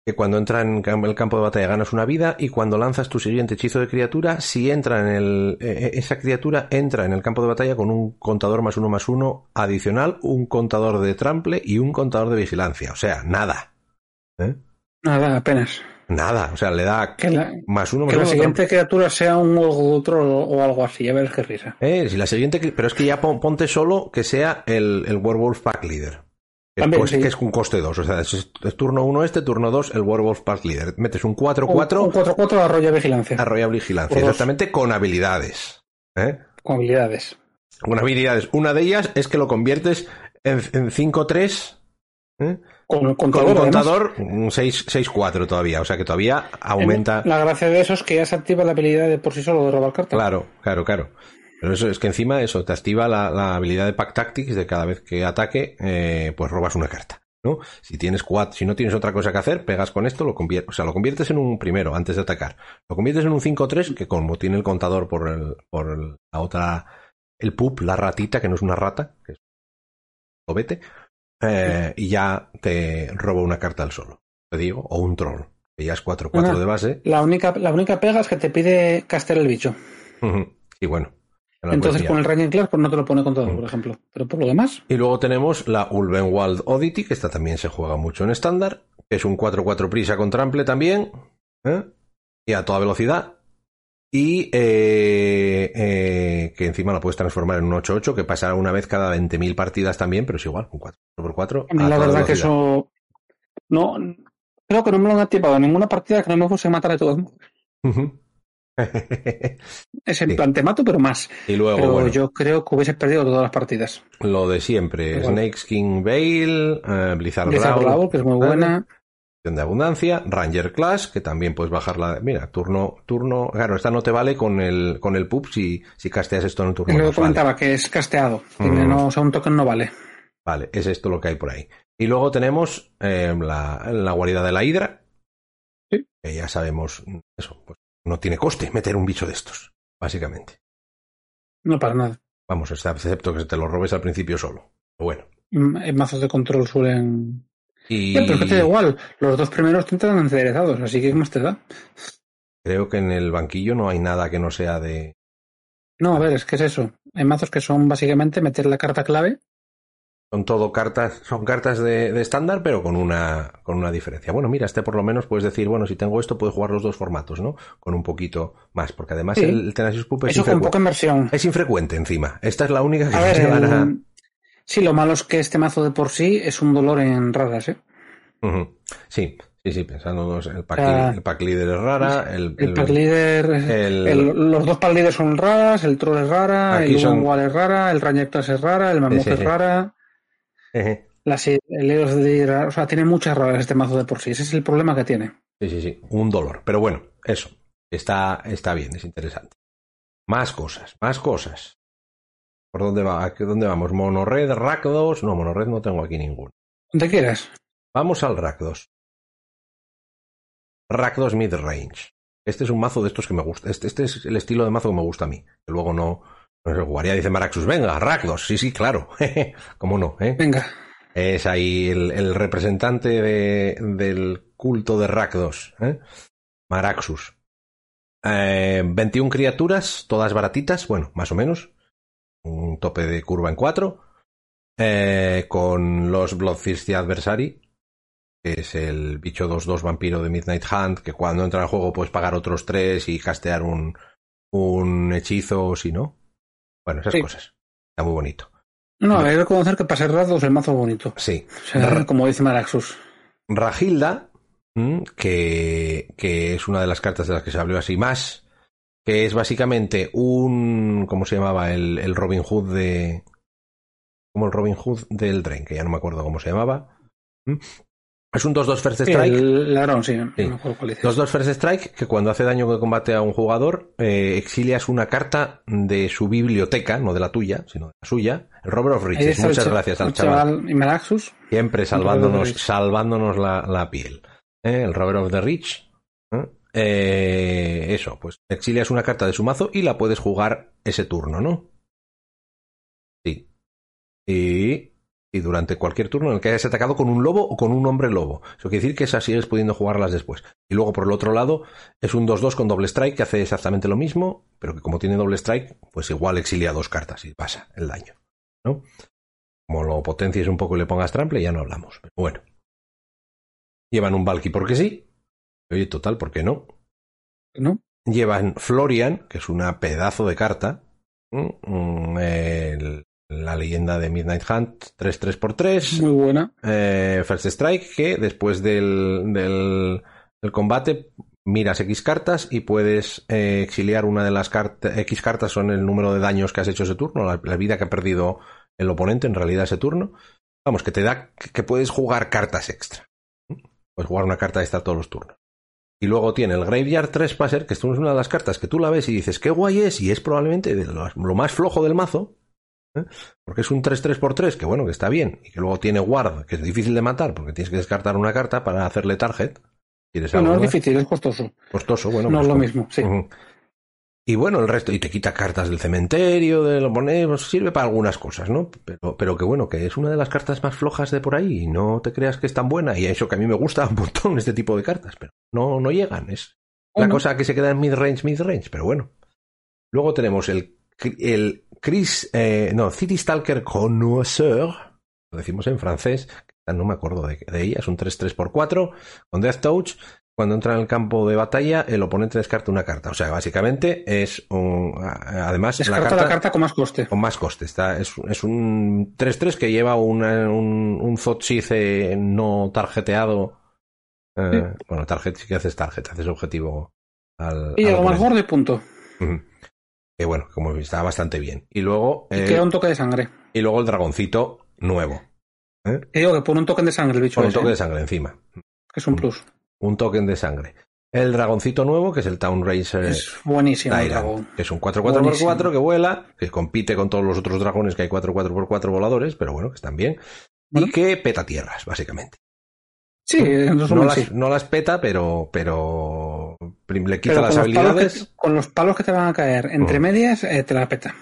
que cuando entra en el campo de batalla ganas una vida y cuando lanzas tu siguiente hechizo de criatura, si entra en el, eh, esa criatura entra en el campo de batalla con un contador más uno más uno adicional, un contador de trample y un contador de vigilancia. O sea, nada. ¿Eh? Nada, apenas. Nada. O sea, le da Que la, más uno más que la siguiente criatura sea un otro o algo así, ya verás qué risa. Eh, si la siguiente, pero es que ya pon- ponte solo que sea el, el Werewolf Pack Leader. También, pues, sí. que es un coste 2. O sea, es, es turno 1 este, turno 2 el Werewolf Pack Leader. Metes un Un 4-4 un 4-4 arroya vigilancia. arroya vigilancia. Exactamente con habilidades. ¿eh? Con habilidades. Con habilidades. Una de ellas es que lo conviertes en, en 5-3. ¿eh? Con Con contador. un contador un 6 6-4 todavía. O sea que todavía aumenta. La gracia de eso es que ya se activa la habilidad de por sí solo de robar cartas. Claro, claro, claro. Pero eso es que encima eso te activa la, la habilidad de Pack Tactics de cada vez que ataque, eh, pues robas una carta. ¿no? Si tienes cuatro, si no tienes otra cosa que hacer, pegas con esto, lo conviertes, o sea, lo conviertes en un primero antes de atacar. Lo conviertes en un 5-3, que como tiene el contador por el, por el- la otra, el pup, la ratita, que no es una rata, que es un eh, y ya te roba una carta al solo, te digo, o un troll, que ya es 4-4 Ah. de base. La única, la única pega es que te pide castear el bicho. y bueno. Entonces con el Raging Class pues no te lo pone con todo, Mm. por ejemplo. Pero por lo demás, Y luego tenemos la Ulvenwald Oddity, que esta también se juega mucho en estándar, que es un 4-4 prisa con trample también, ¿eh? y a toda velocidad. Y eh, eh, que encima la puedes transformar en un 8-8, que pasa una vez cada 20.000 partidas también, pero es igual, un 4x4. a la verdad que eso... No, creo que no me lo han activado en ninguna partida que no me fuese a matar a todos. Ujú. [laughs] Es en Sí. plan, te mato, pero más. y luego, Pero bueno, yo creo que hubiese perdido todas las partidas. lo de siempre, Igual. Snakeskin Veil, eh, Blizzard, Blizzard Brawl, que es muy buena. de abundancia, Ranger Class, que también puedes bajarla. Mira, turno, turno. Claro, esta no te vale con el, con el pub si, si casteas esto en el turno. Lo que dos, vale. comentaba, que es casteado. Mm. no, o sea, un token no vale. Vale, es esto lo que hay por ahí. Y luego tenemos eh, la, la guarida de la hidra. Que ya sabemos, eso, pues no tiene coste meter un bicho de estos, básicamente. No para nada. Vamos, excepto que te lo robes al principio solo. Bueno. Mm, En mazos de control suelen... Y pero es que te da igual. Los dos primeros te entran encerezados, así que ¿qué más te da? creo que en el banquillo no hay nada que no sea de. No, a ver, es que es eso. Hay mazos que son básicamente meter la carta clave. Son todo cartas, son cartas de, de estándar, pero con una, con una diferencia. Bueno, mira, este por lo menos puedes decir, bueno, si tengo esto, puedo jugar los dos formatos, ¿no? Con un poquito más, porque además Sí. el, Tenacious Pup es Eso con infrecu- poca inversión. Es infrecuente encima. Esta es la única que A ver, se van a... el- sí, lo malo es que este mazo de por sí es un dolor en raras, ¿eh? Ujú. Sí, sí, sí, pensando el pack, Ah. el pack líder es rara, el, El pack leader, el- el- los dos pack leaders son raras, el troll es rara, el son- Wall es rara, el Ranger Class es rara, el Mammoth Sí, sí, es rara. Las el Eos de o sea, tiene muchas raras este mazo de por sí. Ese es el problema que tiene. Sí, sí, sí, un dolor. Pero bueno, eso, está, está bien, es interesante. Más cosas, más cosas. ¿Por dónde va? ¿A qué- ¿Dónde vamos? ¿Monored, Rakdos? No, Monored no tengo aquí ninguno. Donde quieras. Vamos al Rakdos. Rakdos Midrange. Este es un mazo de estos que me gusta. Este, este es el estilo de mazo que me gusta a mí. Que luego no, no se jugaría. Dice Maraxus, venga, Rakdos. Sí, sí, claro. [laughs] ¿Cómo no? eh? Venga. Es ahí el, el representante de- del culto de Rakdos. ¿eh? Maraxus. Eh, 21 criaturas, todas baratitas, bueno, más o menos. Un tope de curva en 4. con los Bloodthirsty Adversary, que es el bicho 2-2 vampiro de Midnight Hunt, que cuando entra al juego puedes pagar otros 3 y castear un, un hechizo o si no. Bueno, esas Sí. cosas. Está muy bonito. No, hay que reconocer que para ser raros el mazo es bonito. Sí. O sea, Ra- como dice Maraxus. Ragilda, mm, que, que es una de las cartas de las que se habló así más, que es básicamente un, ¿cómo se llamaba? El, el Robin Hood de... Como el Robin Hood del Drain, que ya no me acuerdo cómo se llamaba. Es un 2-2 First Strike. el ladrón, sí. Sí. No me acuerdo cuál dices. 2-2 First Strike, que cuando hace daño de combate a un jugador, eh, exilias una carta de su biblioteca, no de la tuya, sino de la suya. El Robert of Riches. Muchas cha- gracias al chaval. Y Maraxus. Siempre salvándonos, salvándonos la, la piel. ¿eh? El Robert of the Rich. ¿eh? Eh, eso, pues exilias una carta de su mazo y la puedes jugar ese turno, ¿no? Sí. Y, y durante cualquier turno en el que hayas atacado con un lobo o con un hombre lobo. Eso quiere decir que esas sigues pudiendo jugarlas después. Y luego por el otro lado es un 2-2 con doble strike que hace exactamente lo mismo, pero que como tiene doble strike, pues igual exilia dos cartas y pasa el daño. ¿no? Como lo potencies un poco y le pongas trample, ya no hablamos. Pero bueno. Llevan un Valky porque sí. Oye, total, ¿por qué no? ¿No? Llevan Florian, que es una pedazo de carta. Mm, mm, el- la leyenda de Midnight Hunt, 3-3x3. Muy buena. Eh, First Strike, que después del, del, del combate miras X cartas y puedes eh, exiliar una de las cartas. X cartas son el número de daños que has hecho ese turno, la, la vida que ha perdido el oponente en realidad ese turno. Vamos, que te da que, puedes jugar cartas extra. Puedes jugar una carta extra todos los turnos. Y luego tiene el Graveyard Trespasser, que es una de las cartas que tú la ves y dices, qué guay es, y es probablemente lo más flojo del mazo, ¿eh? porque es un 3-3x3, que bueno, que está bien, y que luego tiene Ward, que es difícil de matar, porque tienes que descartar una carta para hacerle target. ¿Quieres No, no es difícil, es costoso. Costoso, bueno. no pues es lo como- mismo, sí. Y bueno, el resto, y te quita cartas del cementerio, de lo pones, pues sirve para algunas cosas, ¿no? Pero, pero que bueno, que es una de las cartas más flojas de por ahí, y no te creas que es tan buena, y eso que a mí me gusta un montón [laughs] este tipo de cartas, pero no, no llegan, es la Bueno. cosa que se queda en mid-range, mid-range, pero bueno. Luego tenemos el, el Chris, eh, no, City Stalker Connoisseur, lo decimos en francés, no me acuerdo de, de ella, es un 3-3x4 con Death Touch. Cuando entra en el campo de batalla, el oponente descarta una carta. O sea, básicamente es un. Además, la Descarta carta, la carta con más coste. con más coste. Está, es, es un 3-3 que lleva una- un, un eh, no tarjeteado. Eh, Bueno, target sí que haces target, haces objetivo al. Y al algo más gordo y punto. Que bueno, como está bastante bien. Y luego, Y eh, queda un toque de sangre. y luego el dragoncito nuevo. ¿eh? Te digo que pone un token de sangre el bicho un toque de ¿eh? sangre encima. que es un plus. Un token de sangre. El dragoncito nuevo, que es el Town Racer Es buenísimo el dragón. que es un 4x4x4 Buenísimo. que vuela, que compite con todos los otros dragones que hay 4x4x4 voladores, pero bueno, que están bien. Bueno. Y que peta tierras, básicamente. Sí, No las, sí. no las peta, pero, pero le quita las habilidades. que, con los palos que te van a caer entre Mm. medias, eh, te la peta.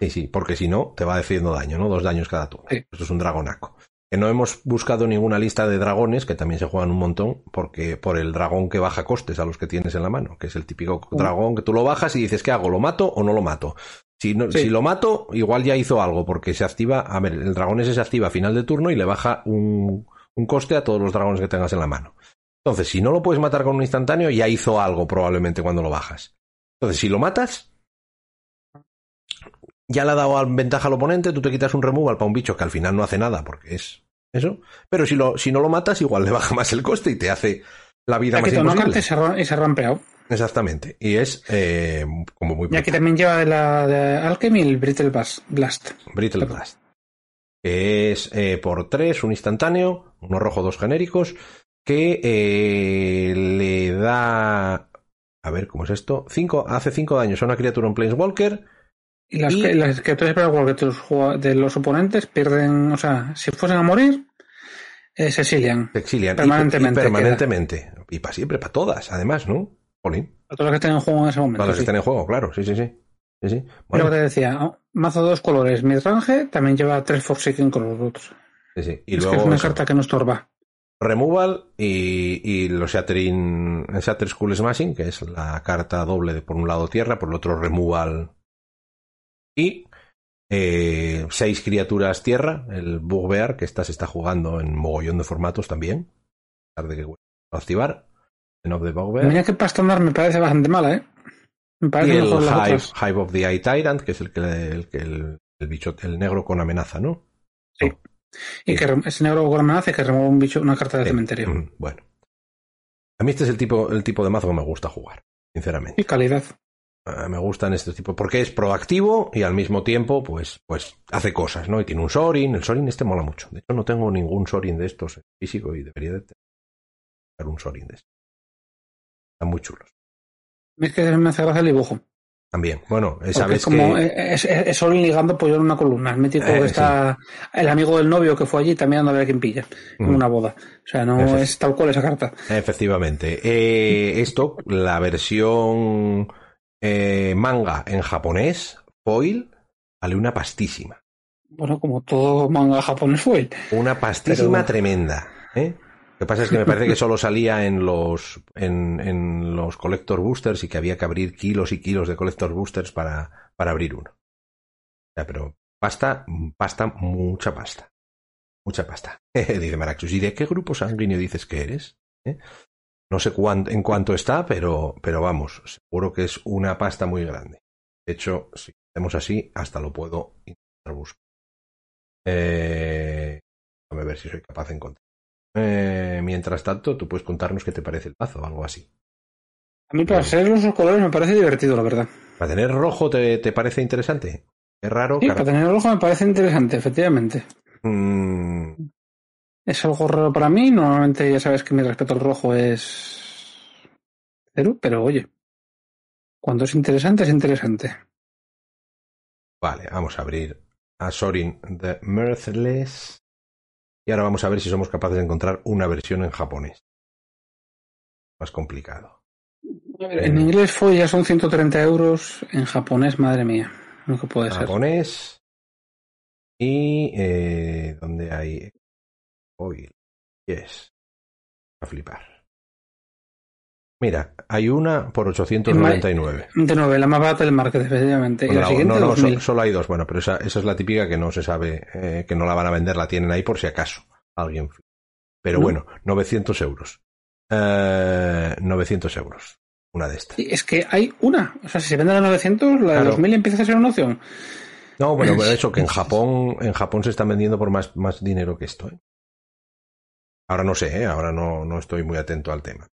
Sí, sí, porque si no, te va haciendo daño, ¿no? Dos daños cada turno. Sí. Esto es un dragonaco. Que no hemos buscado ninguna lista de dragones, que también se juegan un montón, porque por el dragón que baja costes a los que tienes en la mano, que es el típico Uh. dragón que tú lo bajas y dices, ¿qué hago? ¿Lo mato o no lo mato? Si, no, Sí. si lo mato, igual ya hizo algo, porque se activa, a ver, el dragón ese se activa a final de turno y le baja un, un coste a todos los dragones que tengas en la mano. Entonces, si no lo puedes matar con un instantáneo, ya hizo algo probablemente cuando lo bajas. Entonces, si lo matas, ya le ha dado ventaja al oponente, tú te quitas un removal para un bicho que al final no hace nada porque es eso. Pero si, lo, si no lo matas, igual le baja [laughs] más el coste y te hace la vida Ya más imposible. y se, se rampeado. Exactamente. Y es eh, como muy Y aquí brutal. también lleva la de Alchemy el Brittle Blast. Brittle. Blast. Que es eh, por tres, un instantáneo, uno rojo, dos genéricos, que eh, le da. A ver, ¿cómo es esto? Cinco, hace cinco daños a una criatura en Planeswalker. Y las, Y- que- las criaturas de de los oponentes pierden, o sea, si fuesen a morir, eh, se exilian. Se exilian. y- Permanentemente Y, permanentemente. Y para siempre, para todas, además, ¿no? Jolín. A todos los que estén en juego en ese momento. Todas las que estén en juego, claro. Sí, sí, sí. sí, sí. Lo Bueno, que te decía, oh, mazo dos colores, midrange, también lleva tres Forsaken Roots. sí, sí. Y es que es una eso, carta que no estorba. Removal y, y los Shattering, Shatter Skull Smashing, que es la carta doble de por un lado tierra, por el otro Removal. Y eh, seis criaturas tierra, el Bugbear, que esta se está jugando en mogollón de formatos también. A pesar de que va a activar. En of the Bugbear. Mira que para estándar me parece bastante mala, ¿eh? Me Y parece el mejor las Hive. Hive of the Eye Tyrant, que es el que el, el, el bicho, el negro con amenaza, ¿no? Sí. Y que ese negro con hace que remueva un bicho, una carta de Sí. cementerio. Mm, Bueno. A mí este es el tipo, el tipo de mazo que me gusta jugar, sinceramente. Y calidad. Ah, me gustan este tipo, porque es proactivo y al mismo tiempo, pues, pues hace cosas, ¿no? Y tiene un Sorin, el Sorin este mola mucho. De hecho, no tengo ningún Sorin de estos en físico y debería de tener un Sorin de estos. Están muy chulos. Es que me hace gracia el dibujo. También, bueno, Porque sabes es como que... eh, es, es, es Solin ligando pollo en una columna. Es mítico Eh, que está el amigo del novio que fue allí también anda a ver quién pilla en Mm. una boda. O sea, no es tal cual esa carta. Efectivamente. Eh, esto, la versión eh, manga en japonés, foil, vale una pastísima. Bueno, como todo manga japonés fue. Una pastísima Pero- tremenda. ¿eh? Que pasa es que me parece que solo salía en los, en, en los Collector Boosters y que había que abrir kilos y kilos de Collector Boosters para, para abrir uno. Pero pasta, pasta, mucha pasta. Mucha pasta. [laughs] Dice Maraxus. ¿Y de qué grupo sanguíneo dices que eres? ¿Eh? No sé cuán- en cuánto está, pero, pero vamos, seguro que es una pasta muy grande. De hecho, si hacemos así, hasta lo puedo intentar buscar. Eh, déjame ver si soy capaz de encontrar. Eh, mientras tanto, tú puedes contarnos qué te parece el mazo o algo así. A mí para ser los colores me parece divertido, la verdad. ¿Para tener rojo te, te parece interesante? Es raro. Sí, para tener rojo me parece interesante, efectivamente. Mm, Es algo raro para mí. Normalmente ya sabes que mi respeto al rojo es Pero, pero oye, cuando es interesante, es interesante. Vale, vamos a abrir a Sorin the Mirthless. Y ahora vamos a ver si somos capaces de encontrar una versión en japonés. Más complicado. en inglés fue ya son 130 euros, en japonés, madre mía, lo que puede ser. Japonés. Y eh, ¿dónde hay? Oil. Yes. A flipar. Mira, hay una por 899. De nueve, la más barata del market, efectivamente. ¿Y la siguiente, no, no, solo hay dos. Bueno, pero esa, esa es la típica que no se sabe, eh, que no la van a vender, la tienen ahí por si acaso alguien. Pero bueno, 900 euros. Eh, 900 euros. Una de estas. es que hay una. O sea, si se vende a 900, la de 2000 empieza a ser una opción. No, bueno, pero [laughs] hecho que en Japón, en Japón se están vendiendo por más, más dinero que esto. ¿eh? Ahora no sé, ¿eh? ahora no, no estoy muy atento al tema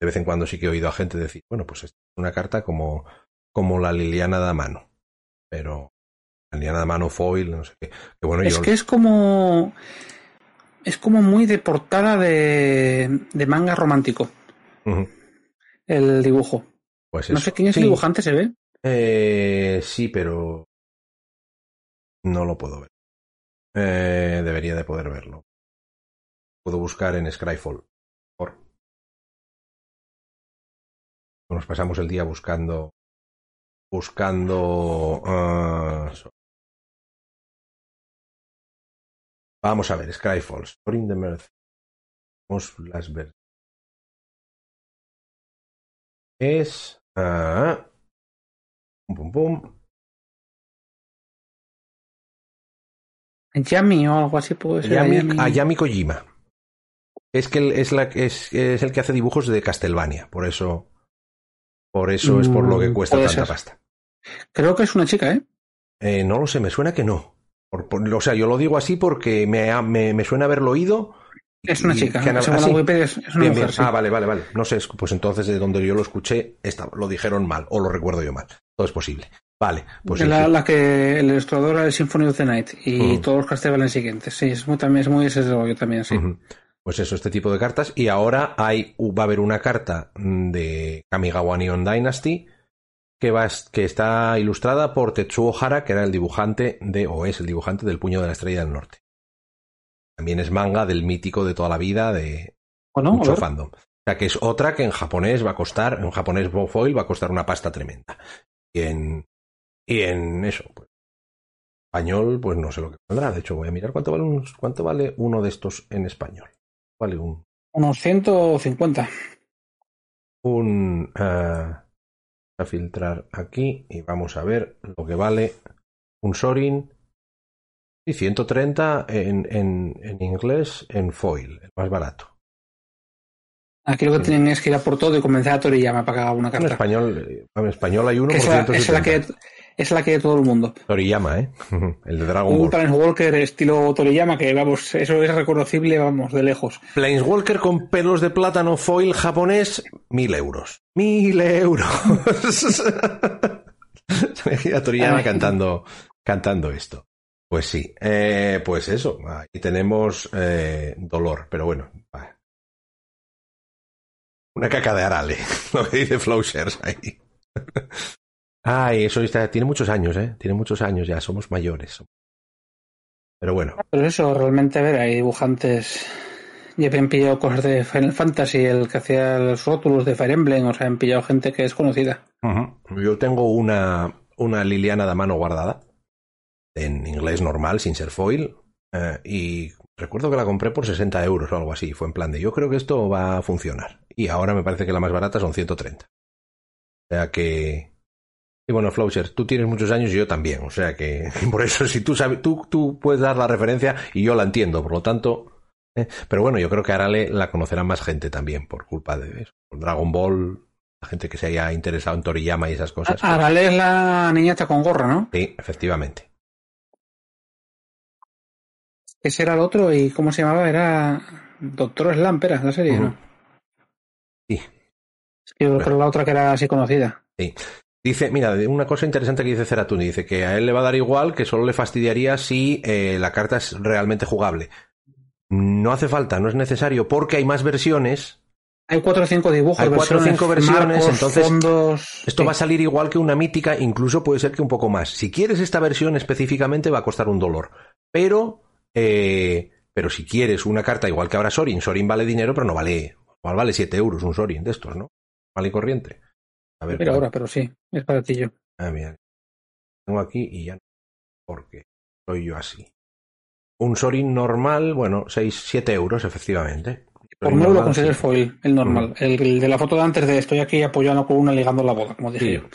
de vez en cuando sí que he oído a gente decir, bueno, pues es una carta como, como la Liliana de mano. Pero la Liliana de mano foil, no sé qué. bueno, es que es como. Es como muy de portada de, de manga romántico. El dibujo. Pues no sé quién es el dibujante, ¿se ve? Eh, sí, pero no lo puedo ver. Eh, debería de poder verlo. Puedo buscar en Scryfall. Nos pasamos el día buscando buscando uh, vamos a ver Skyfalls Spring the Mirth vamos las ver. Es uh, pum pum pum. Yami o algo así puede ser Yami, Ayami Kojima. Es que es la es, es el que hace dibujos de Castlevania por eso por eso es por lo que mm, cuesta tanta pasta. Creo que es una chica, ¿eh? ¿eh? no lo sé, me suena que no. o sea, yo lo digo así porque me, me, me suena haberlo oído. Es una chica. Que, ¿Ah, es, una mujer, Ah, vale, vale, vale. No sé, pues entonces de donde yo lo escuché, lo dijeron mal, o lo recuerdo yo mal. Todo es posible. Vale, pues. La, la que el ilustrador era de Symphony of the Night y mm. todos los Castlevania siguientes. Sí, es muy, también es muy ese rollo también, sí. Pues eso, este tipo de cartas. Y ahora hay, va a haber una carta de Kamigawa Neon Dynasty que, va, que está ilustrada por Tetsuo Hara, que era el dibujante de, o es el dibujante del Puño de la Estrella del Norte. También es manga del mítico de toda la vida de mucho fandom. O sea que es otra que en japonés va a costar, en japonés foil va a costar una pasta tremenda. Y en, y en eso, pues, español, pues no sé lo que valdrá. De hecho, voy a mirar cuánto vale, un, cuánto vale uno de estos en español. Vale un. Unos 150. Un. Uh, a filtrar aquí y vamos a ver lo que vale un Sorin. Y 130 en, en, en inglés en foil, el más barato. Aquí lo que tienen es que ir a por todo y convencer a Toriyama para que haga una carta. En español, eh, en español hay uno por es la que es la que de todo el mundo. Toriyama, ¿eh? [laughs] El de Dragon Un Ball. Planeswalker estilo Toriyama que, vamos, eso es reconocible, vamos, de lejos. Planeswalker con pelos de plátano foil japonés, mil euros. Mil euros. [laughs] A Toriyama cantando, cantando esto. Pues sí, eh, pues eso, ahí tenemos eh, dolor, pero bueno. Una caca de Arale, [laughs] lo que dice Flowshares ahí. Ay, eso está, tiene muchos años, ¿eh? Tiene muchos años ya, somos mayores. Pero bueno. Pero eso, realmente, a ver, hay dibujantes. Ya han pillado cosas de Final Fantasy, el que hacía los rótulos de Fire Emblem, o sea, han pillado gente que es conocida. Yo tengo una, una Liliana de mano guardada, en inglés normal, sin ser foil, eh, y recuerdo que la compré por 60 euros o algo así. Fue en plan de, yo creo que esto va a funcionar. Y ahora me parece que la más barata son 130. O sea que, y bueno, Flowsher, tú tienes muchos años y yo también, o sea que [laughs] por eso si tú sabes, tú, tú puedes dar la referencia y yo la entiendo, por lo tanto. Eh, pero bueno, yo creo que Arale la conocerá más gente también por culpa de eso. Dragon Ball, la gente que se haya interesado en Toriyama y esas cosas. Arale es la niñata con gorra, ¿no? Sí, efectivamente. Ese era el otro y ¿cómo se llamaba? Era Doctor Slam, era la serie, ¿no? Sí. Es que yo creo que la otra que era así conocida. Sí. Dice, mira, una cosa interesante que dice Ceratuni, dice que a él le va a dar igual, que solo le fastidiaría si eh, la carta es realmente jugable. No hace falta, no es necesario, porque hay más versiones Hay cuatro o cinco dibujos. Hay cuatro o cinco versiones, entonces fondos, esto sí. va a salir igual que una mítica, incluso puede ser que un poco más. Si quieres esta versión específicamente va a costar un dólar, pero eh, pero si quieres una carta igual que ahora Sorin, Sorin vale dinero, pero no vale, igual vale 7 euros un Sorin de estos, ¿no? Vale y corriente. A ver, ahora, pero sí, es baratillo. Ah, mira. Tengo aquí y ya no. Porque soy yo así. Un Sorin normal, bueno, 6, 7 euros, efectivamente. Por no lo consideres sí. foil, el normal. El, el de la foto de antes de estoy aquí apoyando con una ligando la boda, como dije Sí. yo.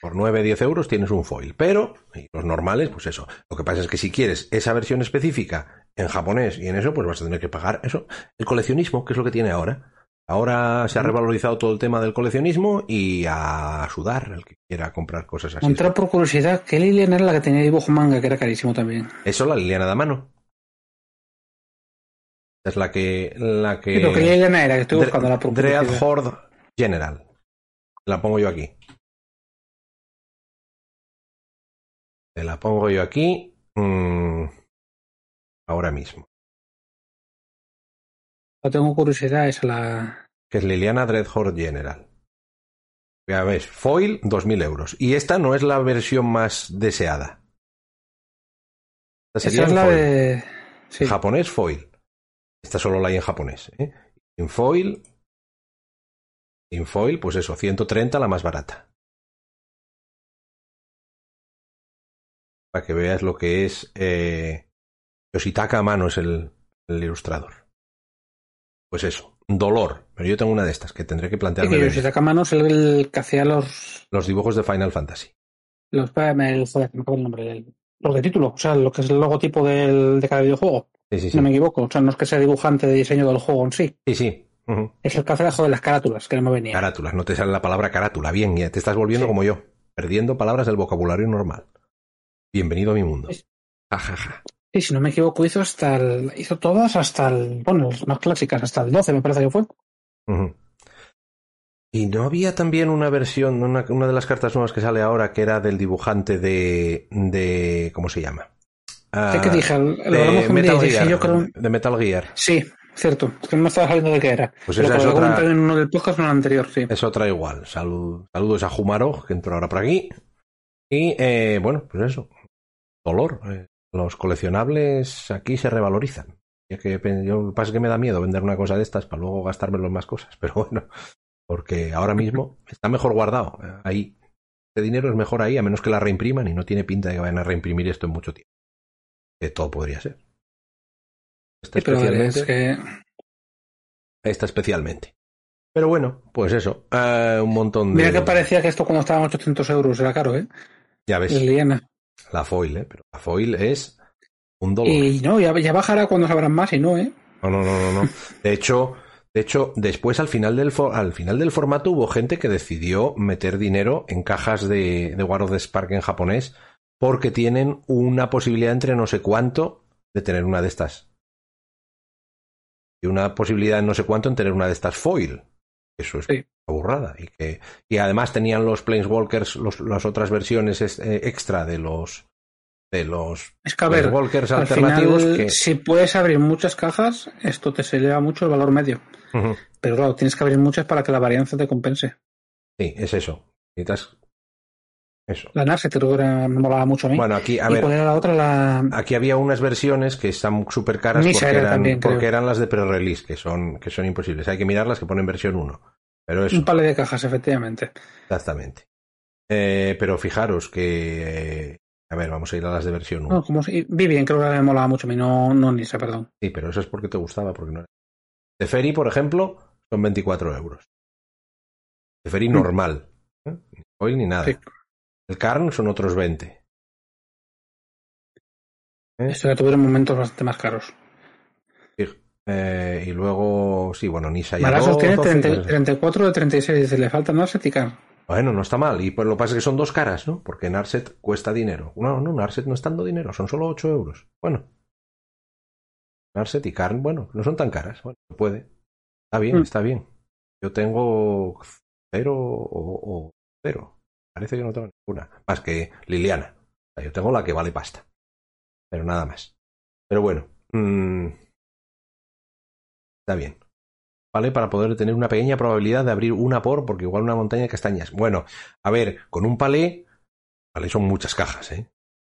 Por 9, 10 euros tienes un foil. Pero, y los normales, pues eso. Lo que pasa es que si quieres esa versión específica en japonés y en eso, pues vas a tener que pagar eso. El coleccionismo, que es lo que tiene ahora. Ahora se ha revalorizado todo el tema del coleccionismo y a sudar el que quiera comprar cosas así. Entró por curiosidad, ¿qué Lilian era la que tenía dibujo manga, que era carísimo también? Eso, la Liliana de mano. Es la que. La que. Sí, pero ¿qué Lilian era? Que estoy Dre- buscando la por Dread. Horde General. La pongo yo aquí. Te la pongo yo aquí. mm, ahora mismo. No tengo curiosidad, es la... Que es Liliana Dread Horde General. Ya ves, foil 2.000 euros. Y esta no es la versión más deseada. Esta sería Esa es la foil. de... Sí. Japonés foil. Esta solo la hay en japonés. ¿eh? En foil. En foil, pues eso, 130 la más barata. Para que veas lo que es. Eh, Yoshitaka Amano es el, el ilustrador. Pues eso, dolor. Pero yo tengo una de estas que tendré que Sí, plantearme. que ver. Yoshitaka Mano es el, el que hacía los... Los dibujos de Final Fantasy. los el, joder, me acuerdo el nombre. el- los de título, o sea, lo que es el logotipo del, de cada videojuego. Sí, sí, Si sí. no me equivoco. O sea, no es que sea dibujante de diseño del juego en sí. Sí, sí. Es el que hace joder, las carátulas, que no me venía. Carátulas, no te sale la palabra carátula. Bien, ya te estás volviendo Sí. como yo, perdiendo palabras del vocabulario normal. Bienvenido a mi mundo. Es- Ja, ja, ja. Sí, si no me equivoco, hizo hasta el, hizo todas hasta el, bueno, las más clásicas, hasta el 12 me parece que fue. Y no había también una versión, una, una de las cartas nuevas que sale ahora, que era del dibujante de. de ¿Cómo se llama? Ah, dije, lo de día Metal Gear. yo creo, De Metal Gear. sí, cierto, es que no estaba saliendo de qué era. Pues esa es otra- en uno del podcast en el anterior, sí. Es otra igual. Salud- saludos a Jumaro, que entró ahora por aquí. Y eh, bueno, pues eso. Dolor. Eh, los coleccionables aquí se revalorizan. Es que yo, lo que pasa es que me da miedo vender una cosa de estas para luego gastármelo en más cosas. [laughs] Pero bueno, porque ahora mismo está mejor guardado. Eh, Ahí. Este dinero es mejor ahí, a menos que la reimpriman y no tiene pinta de que vayan a reimprimir esto en mucho tiempo. Que todo podría ser. Esta Sí, especialmente. es que, Esta especialmente. Pero bueno, pues eso. eh, un montón de. mira que parecía que esto cuando estaban 800 euros era caro, ¿eh? Ya ves. Liliana. La foil, ¿eh? Pero la foil es un. Y no, ya, ya bajará cuando sabrán más y no, ¿eh? No, no, no, no, no. De hecho, de hecho, después al final del for- al final del formato hubo gente que decidió meter dinero en cajas de, de War of the Spark en japonés porque tienen una posibilidad entre no sé cuánto de tener una de estas. Y una posibilidad en no sé cuánto en tener una de estas foil. Eso es Sí. una burrada. Y, que, y además tenían los Planeswalkers, los, las otras versiones es- eh, extra de los de los Es que a ver, al alternativos final, que... si puedes abrir muchas cajas, esto te se eleva mucho el valor medio. Pero claro, tienes que abrir muchas para que la varianza te compense. Sí, es eso. Necesitas eso. La creo que me molaba mucho a mí. Bueno, aquí, a ¿Y ver, cuál era la otra? La... aquí había unas versiones que están súper caras porque era eran, también, porque eran las de pre-release, que son, que son imposibles. Hay que mirarlas que ponen versión 1. Pero eso, Un palo de cajas, efectivamente. exactamente. Eh, pero fijaros que... a ver, vamos a ir a las de versión 1. No, como si... Vivian creo que me molaba mucho a mí, no, no Nisa, perdón. Sí, pero eso es porque te gustaba, porque no era. De Ferry, por ejemplo, son 24 euros. De Ferry Mm. normal. ¿eh? Ni foil ni nada. Sí. El Carn son otros 20. ¿Eh? Esto ya tuvieron momentos bastante más caros. Eh, y luego, sí, bueno, Nisa ya Malasos tiene 12, 30 pues- 34 de 36, dice, le falta Narset y. Bueno, no está mal. Y pues lo que pasa es que son dos caras, ¿no? Porque Narset cuesta dinero. No, no, Narset no está dando dinero, son solo 8 euros. Bueno. Narset y Karn, bueno, no son tan caras. Bueno, se puede. Está bien, Mm. está bien. Yo tengo cero o, o cero. Parece que no tengo ninguna. Más que Liliana. O sea, yo tengo la que vale pasta. Pero nada más. Pero bueno. mm, está bien. ¿Vale? Para poder tener una pequeña probabilidad de abrir una por, porque igual una montaña de castañas. Bueno, a ver, con un palé, palé son muchas cajas, ¿eh?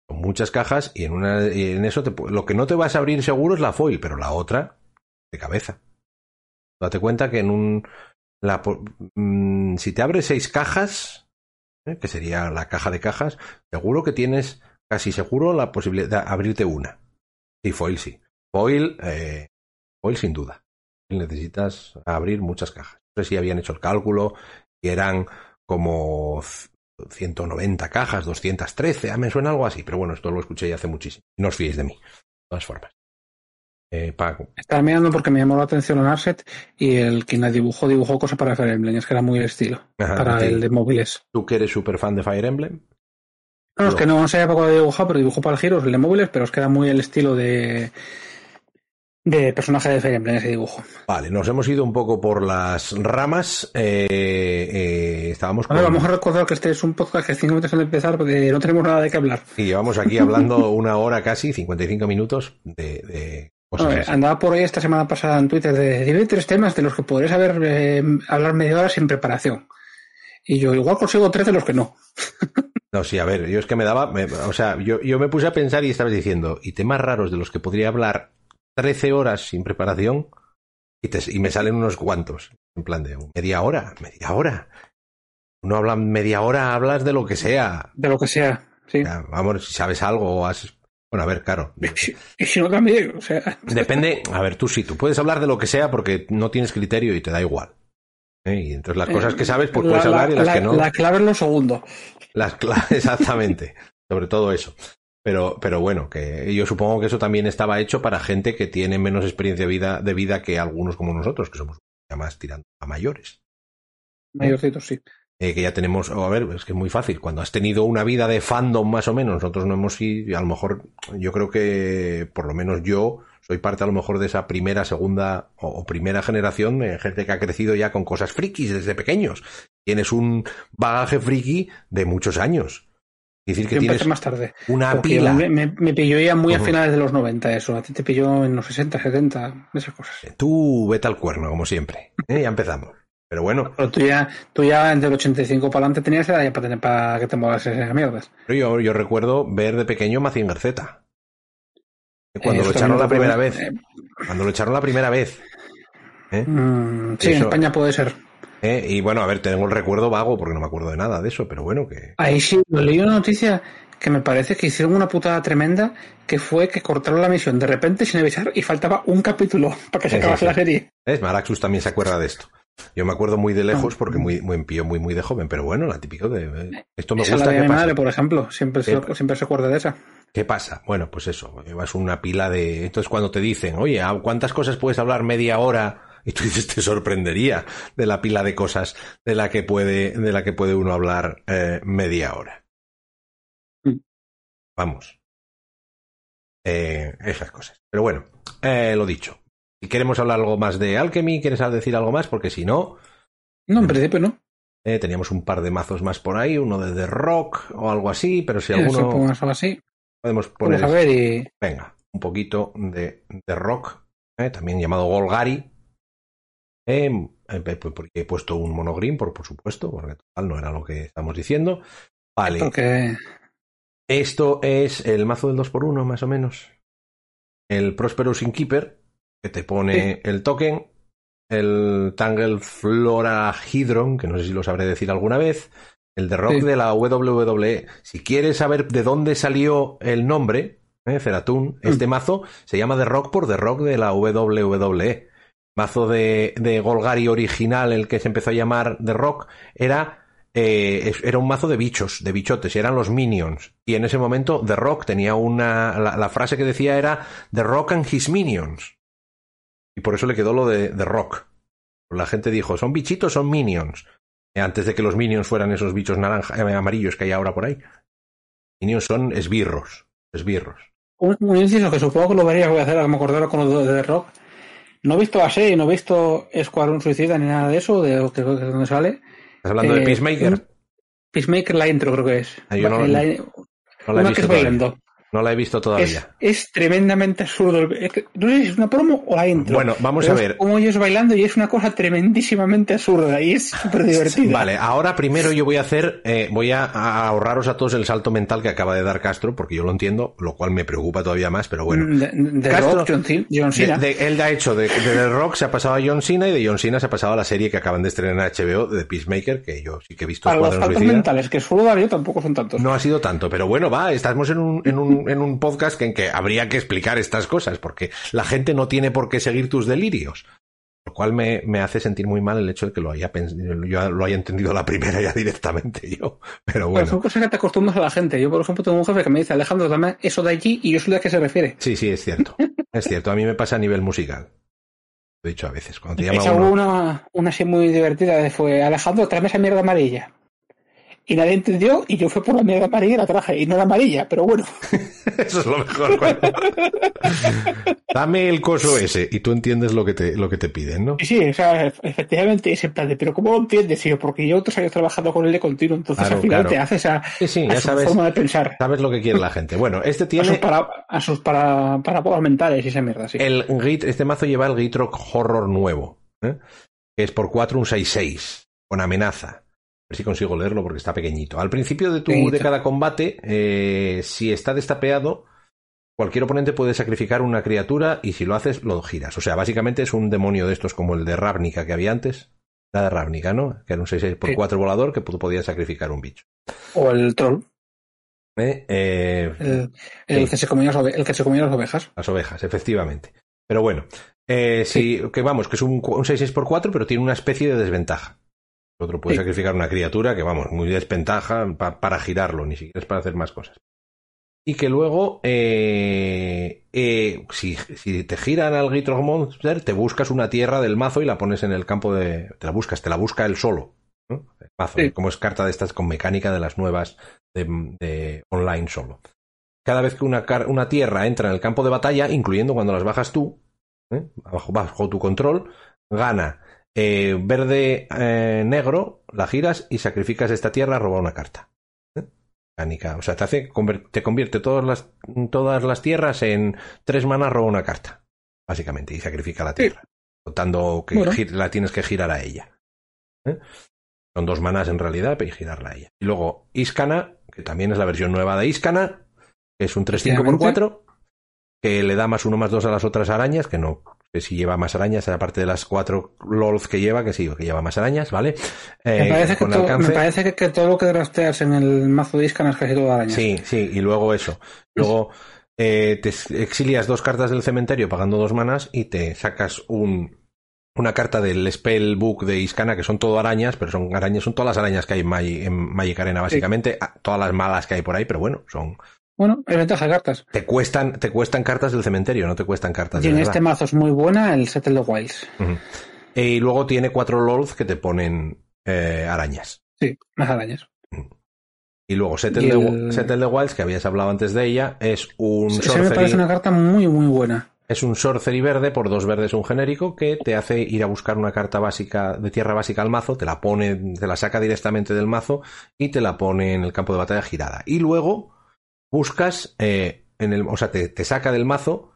Son muchas cajas y en, una, en eso te, lo que no te vas a abrir seguro es la foil, pero la otra, de cabeza. Date cuenta que en un... La, mmm, si te abres seis cajas, ¿eh? que sería la caja de cajas, seguro que tienes casi seguro la posibilidad de abrirte una. Sí, foil sí. Foil, eh, foil sin duda. Necesitas abrir muchas cajas. No sé si habían hecho el cálculo y eran como 190 cajas, 213, ah, me suena algo así, pero bueno, esto lo escuché ya hace muchísimo. No os fiéis de mí, de todas formas. Eh, Paco. Estaba mirando porque me llamó la atención el Arset y el quien la dibujó, dibujó cosas para Fire Emblem, es que era muy el estilo, Ajá, para el de móviles. ¿Tú que eres súper fan de Fire Emblem? No, es que no sé poco de dibujar, pero dibujó para el Giros, el de móviles, pero es que era muy el estilo de de personaje de Fire Emblem ese dibujo. Vale, nos hemos ido un poco por las ramas. Eh, eh, estábamos con... A ver, vamos a recordar que este es un podcast que cinco minutos antes de empezar porque no tenemos nada de qué hablar. Y llevamos aquí hablando [laughs] una hora casi, 55 minutos de, de cosas así. Andaba por ahí esta semana pasada en Twitter de dime tres temas de los que podrías haber eh, hablar media hora sin preparación. Y yo igual consigo tres de los que no. [laughs] No, sí, a ver, yo es que me daba, me, o sea, yo, yo me puse a pensar y estabas diciendo, y temas raros de los que podría hablar 13 horas sin preparación y, te, y me salen unos cuantos. En plan de media hora, media hora. Uno habla media hora, hablas de lo que sea. De lo que sea, sí. Vamos, si sabes algo o has... Bueno, a ver, claro. Y si, no también, o sea... Depende, a ver, tú sí, tú puedes hablar de lo que sea porque no tienes criterio y te da igual. ¿Eh? Y entonces las cosas que sabes, pues la, puedes hablar y las la, que no. La clave es lo segundo. Las claves, [laughs] exactamente. Sobre todo eso. Pero, pero bueno, que yo supongo que eso también estaba hecho para gente que tiene menos experiencia de vida, de vida que algunos como nosotros, que somos ya más tirando a mayores. Mayorcitos, sí. Eh, que ya tenemos, oh, a ver, es que es muy fácil. Cuando has tenido una vida de fandom más o menos, nosotros no hemos ido, a lo mejor, yo creo que, por lo menos yo, soy parte a lo mejor de esa primera, segunda o, o primera generación de gente que ha crecido ya con cosas frikis desde pequeños. Tienes un bagaje friki de muchos años. Decir, que Yo tienes más tarde. una Porque pila. Me, me, me, pilló ya muy Uh -huh. a finales de los 90 eso. A ti te pilló en los 60, 70, esas cosas. Tú vete al cuerno, como siempre. ¿eh? Ya empezamos. Pero bueno. Pero tú ya, tú ya entre el 85 para adelante tenías edad ya para, tener, para que te muevas esas mierdas. Pero yo, yo recuerdo ver de pequeño Mazinger Z. Cuando eh, lo echaron la primera vez. Eh, cuando lo echaron la primera vez. ¿Eh? Mm, sí, eso, en España puede ser. ¿Eh? Y bueno, a ver, tengo el recuerdo vago porque no me acuerdo de nada de eso, pero bueno, que. Ahí sí, leí una noticia que me parece que hicieron una putada tremenda que fue que cortaron la misión de repente sin avisar y faltaba un capítulo [laughs] para que se acabase la serie. Es Maraxus también se acuerda de esto. Yo me acuerdo muy de lejos porque muy, muy empío, muy, muy de joven, pero bueno, la típico de esto me esa gusta la de mi pasa. madre, por ejemplo, siempre se, siempre se acuerda de esa. ¿Qué pasa? Bueno, pues eso, llevas una pila de. Entonces, cuando te dicen, oye, ¿cuántas cosas puedes hablar media hora? Y tú dices, te sorprendería de la pila de cosas de la que puede, de la que puede uno hablar eh, media hora. Mm. Vamos. Eh, esas cosas. Pero bueno, eh, lo dicho. Si queremos hablar algo más de Alchemy, ¿quieres decir algo más? Porque si no. No, en principio no. Eh, teníamos un par de mazos más por ahí, uno de The Rock o algo así, pero si Sí, alguno. así. Podemos poner. Vamos a ver y. Venga, un poquito de, de rock, ¿eh? también llamado Golgari. Eh, porque he puesto un monogreen, por, por supuesto, porque total no era lo que estamos diciendo. Vale. Esto es el mazo del 2x1, más o menos. El Prosperous Innkeeper, que te pone Sí. el token. El Tangle Flora Hydron, que no sé si lo sabré decir alguna vez. El de rock Sí. de la WWE. Si quieres saber de dónde salió el nombre, ¿eh? Este mazo se llama The Rock por The Rock de la WWE. Mazo de, de Golgari original, el que se empezó a llamar The Rock, era, eh, era un mazo de bichos, de bichotes, y eran los minions. Y en ese momento The Rock tenía una. La, frase que decía era The Rock and his minions. Y por eso le quedó lo de The Rock. La gente dijo, ¿son bichitos son minions? Eh, Antes de que los minions fueran esos bichos naranja, eh, amarillos que hay ahora por ahí. Minions son esbirros. Esbirros. Un, inciso que supongo que lo vería, voy a hacer, a me con lo de The Rock. No he visto a y no he visto Escuadrón Suicida ni nada de eso, de, de, de dónde sale. ¿Estás hablando de Eh, Peacemaker? Peacemaker, la intro creo que es. Ah, yo no- La- No la he una que visto es. No la he visto Es, todavía. es tremendamente absurdo. Es no sé si es una promo o la intro. Bueno, vamos Pero a es ver. Como ellos bailando y es una cosa tremendísimamente absurda y es súper divertida. Vale, ahora primero yo voy a hacer, eh, voy a, a ahorraros a todos el salto mental que acaba de dar Castro, porque yo lo entiendo, lo cual me preocupa todavía más, pero bueno. De, de Castro- Rock, John, Cena- John Cena. De- de- él ha hecho de, The Rock, se ha pasado a John Cena y de John Cena se ha pasado a la serie que acaban de estrenar en HBO de Peacemaker, que yo sí que he visto Para los saltos Suicida. mentales que suelo dar yo tampoco son tantos. No ha sido tanto, pero bueno, va, estamos en un, en un, en un podcast que- en que habría que explicar estas cosas, porque la gente no tiene por qué seguir tus delirios. Lo cual me, me hace sentir muy mal el hecho de que lo haya, yo lo haya entendido la primera ya directamente yo. Pero Pero bueno. son cosas que te acostumbras a la gente. Yo, por ejemplo, tengo un jefe que me dice, Alejandro, dame eso de allí y yo sé a qué se refiere. Sí, sí, es cierto. Es cierto, a mí me pasa a nivel musical. Dicho a veces, cuando te llama Esa hubo uno. una, una así muy divertida fue, Alejandro, tráeme esa mierda amarilla. Y nadie entendió y yo fui por la mierda amarilla y la traje. Y no era amarilla, pero bueno. [laughs] Eso es lo mejor. [laughs] Dame el coso ese y tú entiendes lo que te, lo que te piden, ¿no? Sí, o sea, efectivamente ese plan de, pero ¿cómo lo entiendes? Y yo, porque yo otros años trabajando con él de continuo, entonces Claro, al final claro. te haces a, Sí, sí, a ya su sabes, forma de pensar. sabes lo que quiere la gente. Bueno, este A sus, tiene para, a sus para, para mentales y esa mierda, sí. el Git, este mazo lleva el Gitrock Horror nuevo, ¿eh? que es por 4 un 6-6, con amenaza. Ver si consigo leerlo porque está pequeñito. Al principio de, tu, Pequeñito. de cada combate, eh, si está destapeado, cualquier oponente puede sacrificar una criatura y si lo haces, lo giras. O sea, básicamente es un demonio de estos como el de Ravnica que había antes. La de Ravnica, ¿no? Que era un 6-6 por Sí. 4 volador que tú podías sacrificar un bicho. O el troll, ¿eh? Eh, el, el Sí. que se comía las el que se comía las ovejas. Las ovejas, efectivamente. Pero bueno, eh, sí, que vamos, que es un, un 6-6 por 4, pero tiene una especie de desventaja. El otro puede Sí. sacrificar una criatura que, vamos, muy desventaja pa- para girarlo, ni siquiera es para hacer más cosas. Y que luego, eh, eh, si, si te giran al Gitrog Monster, te buscas una tierra del mazo y la pones en el campo de. Te la buscas, te la busca él solo. ¿no? El mazo, Sí. como es carta de estas con mecánica de las nuevas de, de online solo. Cada vez que una, una tierra entra en el campo de batalla, incluyendo cuando las bajas tú, ¿eh? bajo, bajo tu control, gana eh, verde eh, negro, la giras y sacrificas esta tierra, roba una carta. ¿eh? O sea, te hace te convierte todas las, todas las tierras en tres manas, roba una carta. Básicamente, y sacrifica la tierra. Contando que Bueno. la tienes que girar a ella. ¿eh? Son dos manas en realidad, pero girarla a ella. Y luego Iskana, que también es la versión nueva de Iskana, que es un 3-5 por 4 que le da más uno más dos a las otras arañas, que no sé si lleva más arañas, aparte de las cuatro LOLs que lleva, que sí, que lleva más arañas, ¿vale? Eh, me parece, que, con todo, alcance. me parece que, que todo lo que drafteas en el mazo de Iscan es casi todo arañas. Sí, sí, y luego eso. Luego eh, te exilias dos cartas del cementerio pagando dos manas y te sacas un, una carta del Spellbook de Iskana, que son todo arañas, pero son arañas, son todas las arañas que hay en, Magi- en Magic Arena, básicamente, ah, todas las malas que hay por ahí, pero bueno, son. Bueno, es ventaja de cartas. Te cuestan, te cuestan cartas del cementerio, no te cuestan cartas Y en este mazo es muy buena el Settle the Wilds. Eh, Y luego tiene cuatro LOLs que te ponen eh, arañas. Sí, más arañas. Y luego Settle, Y the, el- Settle the Wilds, que habías hablado antes de ella, es un Ese me parece sorcery, una carta muy, muy buena. es un sorcery verde por dos verdes un genérico que te hace ir a buscar una carta básica de tierra básica al mazo, te la pone, te la saca directamente del mazo y te la pone en el campo de batalla girada. Y luego buscas eh, en el, o sea, te, te saca del mazo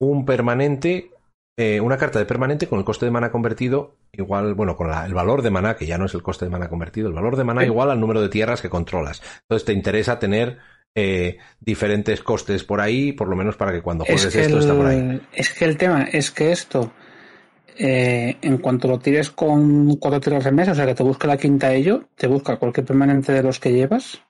un permanente, eh, una carta de permanente con el coste de mana convertido igual, bueno, con la- el valor de mana, que ya no es el coste de mana convertido, el valor de mana Sí. igual al número de tierras que controlas. Entonces te interesa tener eh, diferentes costes por ahí, por lo menos para que cuando juegues Es que, esto está por ahí. el, es que el tema es que esto, eh, en cuanto lo tires con cuatro tiras de mesa, o sea que te busca la quinta ello, te busca cualquier permanente de los que llevas.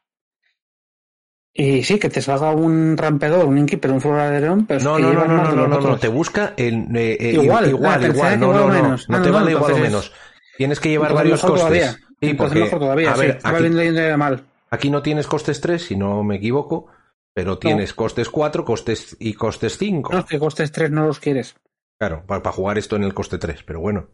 Y sí, que te salga un rampeador, un inkeeper, un flora de león, pero es No, que no, no, no, no, de no, no, no, te busca el, eh, eh, Igual, igual, ah, igual, no, no, no, menos. no te no, vale igual o menos. Tienes que llevar varios costes. todavía. Sí, porque, mejor todavía, a sí. ver, aquí, viendo yendo mal. aquí no tienes costes 3, si no me equivoco, pero tienes costes 4 costes y costes 5. No, es que costes tres no los quieres. Claro, para, jugar esto en el coste 3, pero bueno.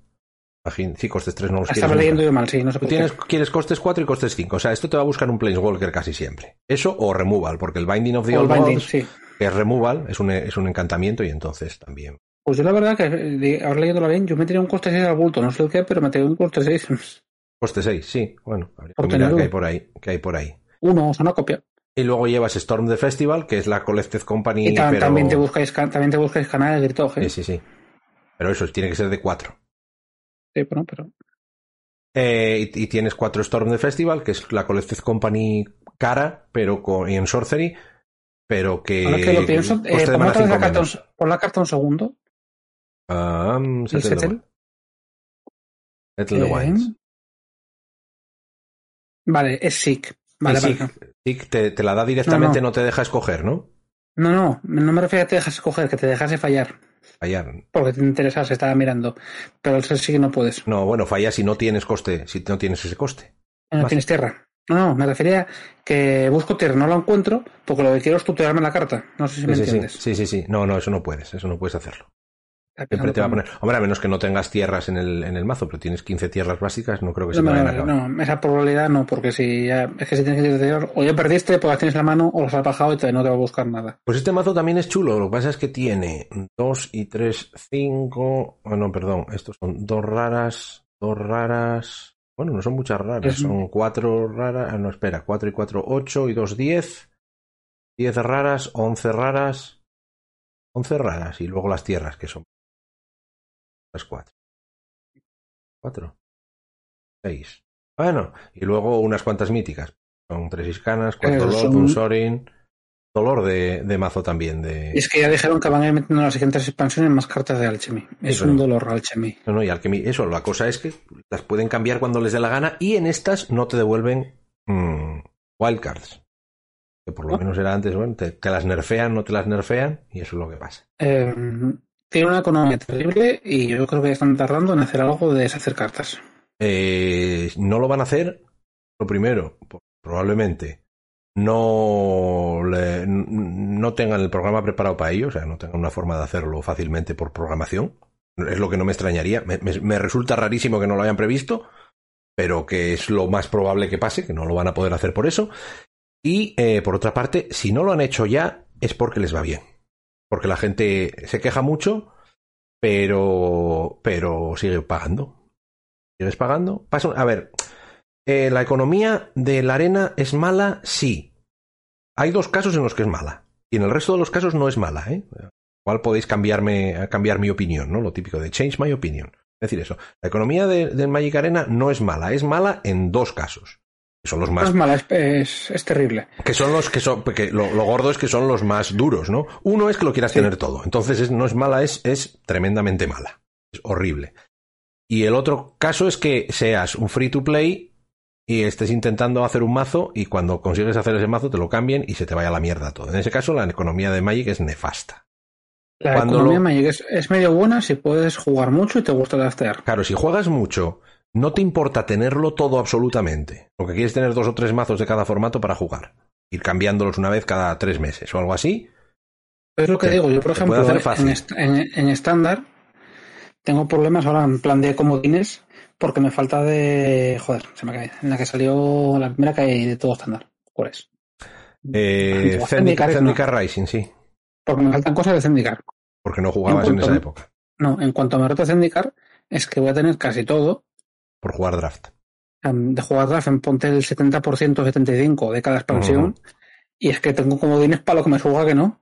Imagín- Sí, costes 3 no los quieres. Estaba leyendo yo mal, sí, no sé por qué. tienes, quieres costes 4 y costes 5. O sea, esto te va a buscar un Planeswalker casi siempre. Eso o Removal, porque el Binding of the Old binding, Gods, sí. que es Removal, es un, es un encantamiento y entonces también. Pues yo la verdad que, de- ahora leyéndolo bien, yo me tiré un coste 6 al bulto, no sé el qué, pero me tiré un coste 6. [laughs] Coste 6, sí. Bueno, habría que mirar qué hay por ahí. qué hay por ahí. Uno, o sea, una copia. Y luego llevas Storm the Festival, que es la Collected Company. Y ta- pero... también, te buscáis, también te buscáis canales de Gritog, ¿eh? Sí, sí, sí. Pero eso tiene que ser de cuatro. Sí, bueno, pero... Eh, y, y tienes cuatro Storm the Festival, que es la Collected Company cara, pero con, y en Sorcery, pero que. Ahora que lo pienso, eh, de pon mana otra vez la carta, un, menos. pon la carta un segundo. El Settle the Settle. Wines. Settle the Wines. Vale, es Sick. Vale, sí, te, te la da directamente, No, no, no. te deja escoger, ¿no? No, no, no me refiero a que te dejas escoger, que te dejase fallar. Fallar. Porque te interesa, se estaba mirando. Pero el sí que no puedes. No, bueno, falla si no tienes coste, si no tienes ese coste. No Más. tienes tierra. No, no, me refería que busco tierra, no la encuentro, porque lo que quiero es tutearme la carta. No sé si me sí, entiendes. sí, sí, sí. No, no, eso no puedes, eso no puedes hacerlo. Siempre te va a poner. Hombre, a menos que no tengas tierras en el, en el mazo, pero tienes 15 tierras básicas, no creo que se No, no, vayan a acabar. no, esa probabilidad no, porque si ya, es que si tienes que tutear, o ya perdiste, pues las tienes en la mano, o las has bajado y te, no te va a buscar nada. Pues este mazo también es chulo, lo que pasa es que tiene 2 y 3, 5. Oh, no, perdón, estos son dos raras, dos raras. Bueno, no son muchas raras, Es- son cuatro raras. ah, No, espera, 4 y 4, 8 y 2, 10. 10 raras, 11 raras. 11 raras y luego las tierras que son. Las 4. 4. 6. Bueno, y luego unas cuantas míticas. Son tres iscanas, cuatro Eh, son- un Sorin. Dolor de, de mazo también. De... Es que ya dijeron que van a ir metiendo en las siguientes expansiones más cartas de Alchemy. Es Eso un no. dolor Alchemy. No, no, y Alchemy, eso, la cosa es que las pueden cambiar cuando les dé la gana y en estas no te devuelven mm, wildcards. Que por lo ¿No? menos era antes, bueno, te, te las nerfean, no te las nerfean y eso es lo que pasa. Eh, tiene una economía terrible y yo creo que están tardando en hacer algo de deshacer cartas. Eh, no lo van a hacer, lo primero, probablemente no, le- no tengan el programa preparado para ello, o sea, no tengan una forma de hacerlo fácilmente por programación. Es lo que no me extrañaría. Me, me- me resulta rarísimo que no lo hayan previsto, pero que es lo más probable que pase, que no lo van a poder hacer por eso. Y eh, por otra parte, si no lo han hecho ya, es porque les va bien. Porque la gente se queja mucho, pero, pero sigue pagando. ¿Sigues pagando? A ver, eh, la economía de la arena es mala, sí. Hay dos casos en los que es mala. Y en el resto de los casos no es mala, ¿eh? Podéis cambiarme, cambiar mi opinión, ¿no? Lo típico de change my opinion. Es decir, eso. La economía de, del Magic Arena no es mala, es mala en dos casos. Que son los más es mala, es, es, es terrible. que son los que son, porque lo, lo gordo es que son los más duros, ¿no? Uno es que lo quieras Sí. tener todo. Entonces es- no es mala, es, es tremendamente mala. Es horrible. Y el otro caso es que seas un free to play y estés intentando hacer un mazo y cuando consigues hacer ese mazo te lo cambien y se te vaya a la mierda todo. En ese caso la economía de Magic es nefasta. La Cuando economía lo- Magic es, es medio buena si puedes jugar mucho y te gusta draftear. Claro, si juegas mucho, no te importa tenerlo todo absolutamente. Lo que quieres es tener dos o tres mazos de cada formato para jugar. Ir cambiándolos una vez cada tres meses o algo así. Es lo que digo, yo por ejemplo, hacer en, est- en- en estándar tengo problemas ahora en plan de comodines porque me falta de... Joder, se me cae. En la que salió la primera que hay de todo estándar. ¿Cuál es? Eh, Zendikar, Rising, sí. Porque me faltan cosas de Zendikar. Porque no jugabas en cuanto- esa época. No, en cuanto me reto Zendikar, es que voy a tener casi todo. Por jugar draft. em, De jugar draft en ponte el 70% 75% de cada expansión. Y es que tengo comodines para lo que me surja que no.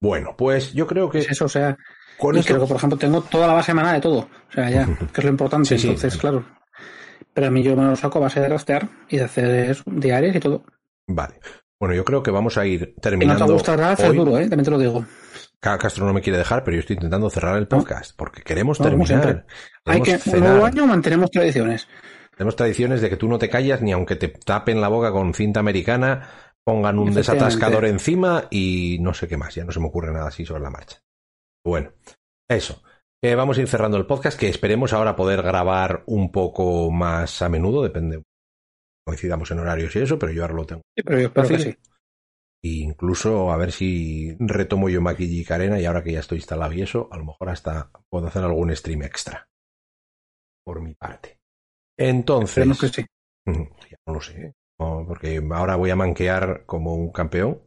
Bueno, pues yo creo que Es eso, o sea, con y esto. creo que, por ejemplo, tengo toda la base maná de todo. O sea, ya, que es lo importante. Sí, sí. Entonces, claro. Pero a mí yo me lo saco a base de draftear y de hacer eso, diarios y todo. Vale. Bueno, yo creo que vamos a ir Y no terminando. te gusta draft, es hoy. duro, ¿eh? También te lo digo. Ca- Castro no me quiere dejar, pero yo estoy intentando cerrar el podcast porque queremos No, terminar. Hay que, un nuevo año mantenemos tradiciones. Tenemos tradiciones de que tú no te callas ni aunque te tapen la boca con cinta americana, pongan un desatascador encima y no sé qué más. Ya no se me ocurre nada así sobre la marcha. Bueno, eso. Eh, vamos a ir cerrando el podcast que esperemos ahora poder grabar un poco más a menudo, depende. Coincidamos en horarios y eso, pero yo ahora lo tengo. Sí, pero yo espero que sí. E incluso a ver si retomo yo Magic Arena y ahora que ya estoy instalado y eso, a lo mejor hasta puedo hacer algún stream extra. Por mi parte. Entonces. Esperemos que sí. Mm, Ya no lo sé. ¿eh? No, porque ahora voy a manquear como un campeón.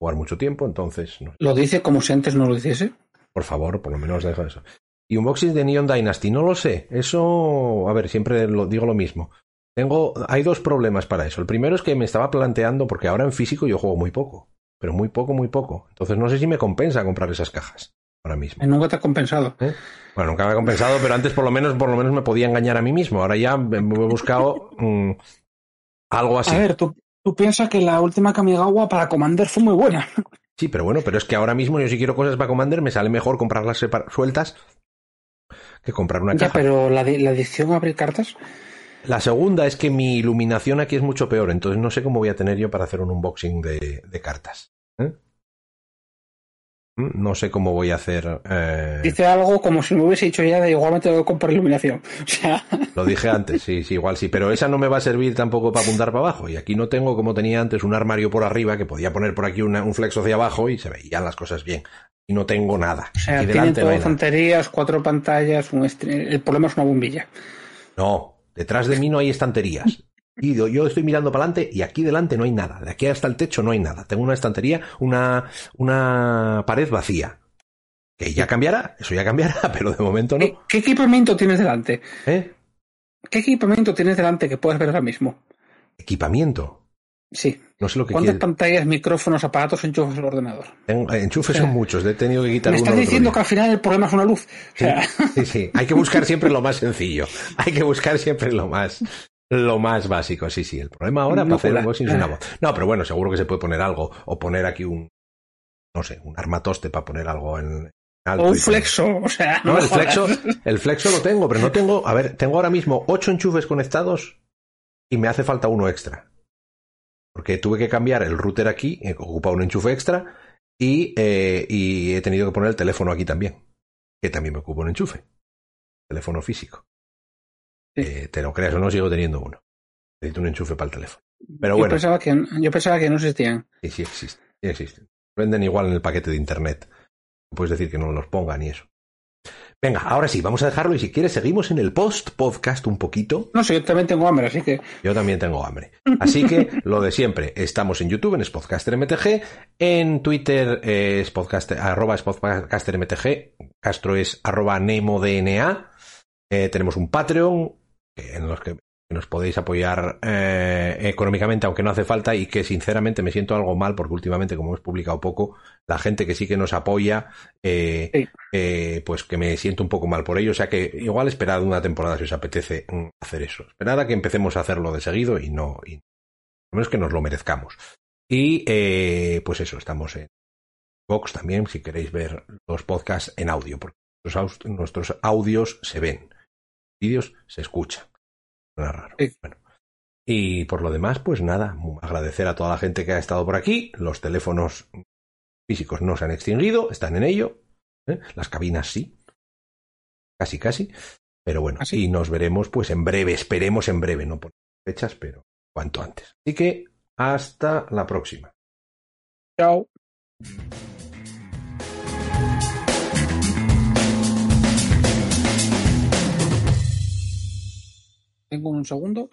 Jugar mucho tiempo, entonces, no. Lo dice como si antes no lo hiciese. por favor, por lo menos deja eso. Y un boxing de Neon Dynasty, no lo sé. Eso, a ver, siempre lo, digo lo mismo. Tengo, hay dos problemas para eso. El primero es que me estaba planteando, porque ahora en físico yo juego muy poco, pero muy poco, muy poco. Entonces no sé si me compensa comprar esas cajas ahora mismo. Nunca te ha compensado. ¿Eh? Bueno, nunca me ha compensado, pero antes por lo menos, por lo menos me podía engañar a mí mismo. Ahora ya me he buscado mm, algo así. A ver, tú, tú piensas que la última Kamigawa para Commander fue muy buena. [laughs] Sí, pero bueno, pero es que ahora mismo yo si quiero cosas para Commander me sale mejor comprarlas sueltas que comprar una Ya, caja. pero la, la edición abrir cartas. La segunda es que mi iluminación aquí es mucho peor, entonces no sé cómo voy a tener yo para hacer un unboxing de, de cartas. ¿eh? No sé cómo voy a hacer. Eh... Dice algo como si me hubiese dicho ya de igualmente que comprar iluminación. [laughs] O sea... Lo dije antes, sí, sí, igual sí. Pero esa no me va a servir tampoco para apuntar para abajo. Y aquí no tengo, como tenía antes, un armario por arriba que podía poner por aquí una, un flexo hacia abajo y se veían las cosas bien. Y no tengo nada. O sea, y tiene todo no hay estanterías, cuatro pantallas, un el problema es una bombilla. No, detrás de mí no hay estanterías. Y yo estoy mirando para adelante y aquí delante no hay nada. De aquí hasta el techo no hay nada. Tengo una estantería, una, una pared vacía. Que ya cambiará, eso ya cambiará, [laughs] pero de momento no. ¿Qué, qué equipamiento tienes delante? ¿Eh? ¿Qué equipamiento tienes delante que puedes ver ahora mismo? ¿Equipamiento? Sí. No sé lo que ¿Cuántas pantallas, micrófonos, aparatos enchufes el ordenador? Tengo, enchufes son muchos, he tenido que quitar Me estás al diciendo que al final el problema es una luz. O sea, [laughs] Sí, sí. Hay que buscar siempre lo más sencillo. [laughs] Hay que buscar siempre lo más, lo más básico. Sí, sí. El problema ahora No para hacer es una voz. No, pero bueno, seguro que se puede poner algo o poner aquí un, no sé, un armatoste para poner algo en alto o un flexo, o sea, No, el jodas. flexo, [laughs] el flexo lo tengo, pero no tengo. A ver, tengo ahora mismo ocho enchufes conectados y me hace falta uno extra. Porque tuve que cambiar el router aquí, eh, que ocupa un enchufe extra, y, eh, y he tenido que poner el teléfono aquí también, que también me ocupa un enchufe. Teléfono físico. Sí. Eh, te lo creas o no, sigo teniendo uno. Necesito un enchufe para el teléfono. Pero yo, bueno, pensaba que, yo pensaba que no existían. sí, sí existe. Sí existe. Venden igual en el paquete de internet. Puedes decir que no los pongan y eso. Venga, ahora sí, vamos a dejarlo y si quieres seguimos en el post-podcast un poquito. No sé, yo también tengo hambre, así que Yo también tengo hambre. Así que [laughs] lo de siempre, estamos en YouTube, en SpotcasterMTG, en Twitter eh, es podcaster, arroba SpotcasterMTG, Castro es arroba NemoDNA, eh, tenemos un Patreon en los que nos podéis apoyar eh, económicamente, aunque no hace falta, y que sinceramente me siento algo mal porque últimamente, como hemos publicado poco, la gente que sí que nos apoya, eh, Sí. eh, pues que me siento un poco mal por ello. O sea que igual esperad una temporada si os apetece mm, hacer eso. Esperad a que empecemos a hacerlo de seguido y no, y, menos que nos lo merezcamos. Y eh, pues eso, estamos en Vox también, si queréis ver los podcasts en audio, porque nuestros audios se ven, vídeos se escuchan. Suena raro. Sí. Bueno. Y por lo demás, pues nada, agradecer a toda la gente que ha estado por aquí. Los teléfonos físicos no se han extinguido, están en ello. ¿eh? Las cabinas sí. Casi, casi. Pero bueno, ¿Ah, sí? y nos veremos pues en breve, esperemos en breve, no por fechas, pero cuanto antes. Así que hasta la próxima. chao. Tengo un segundo.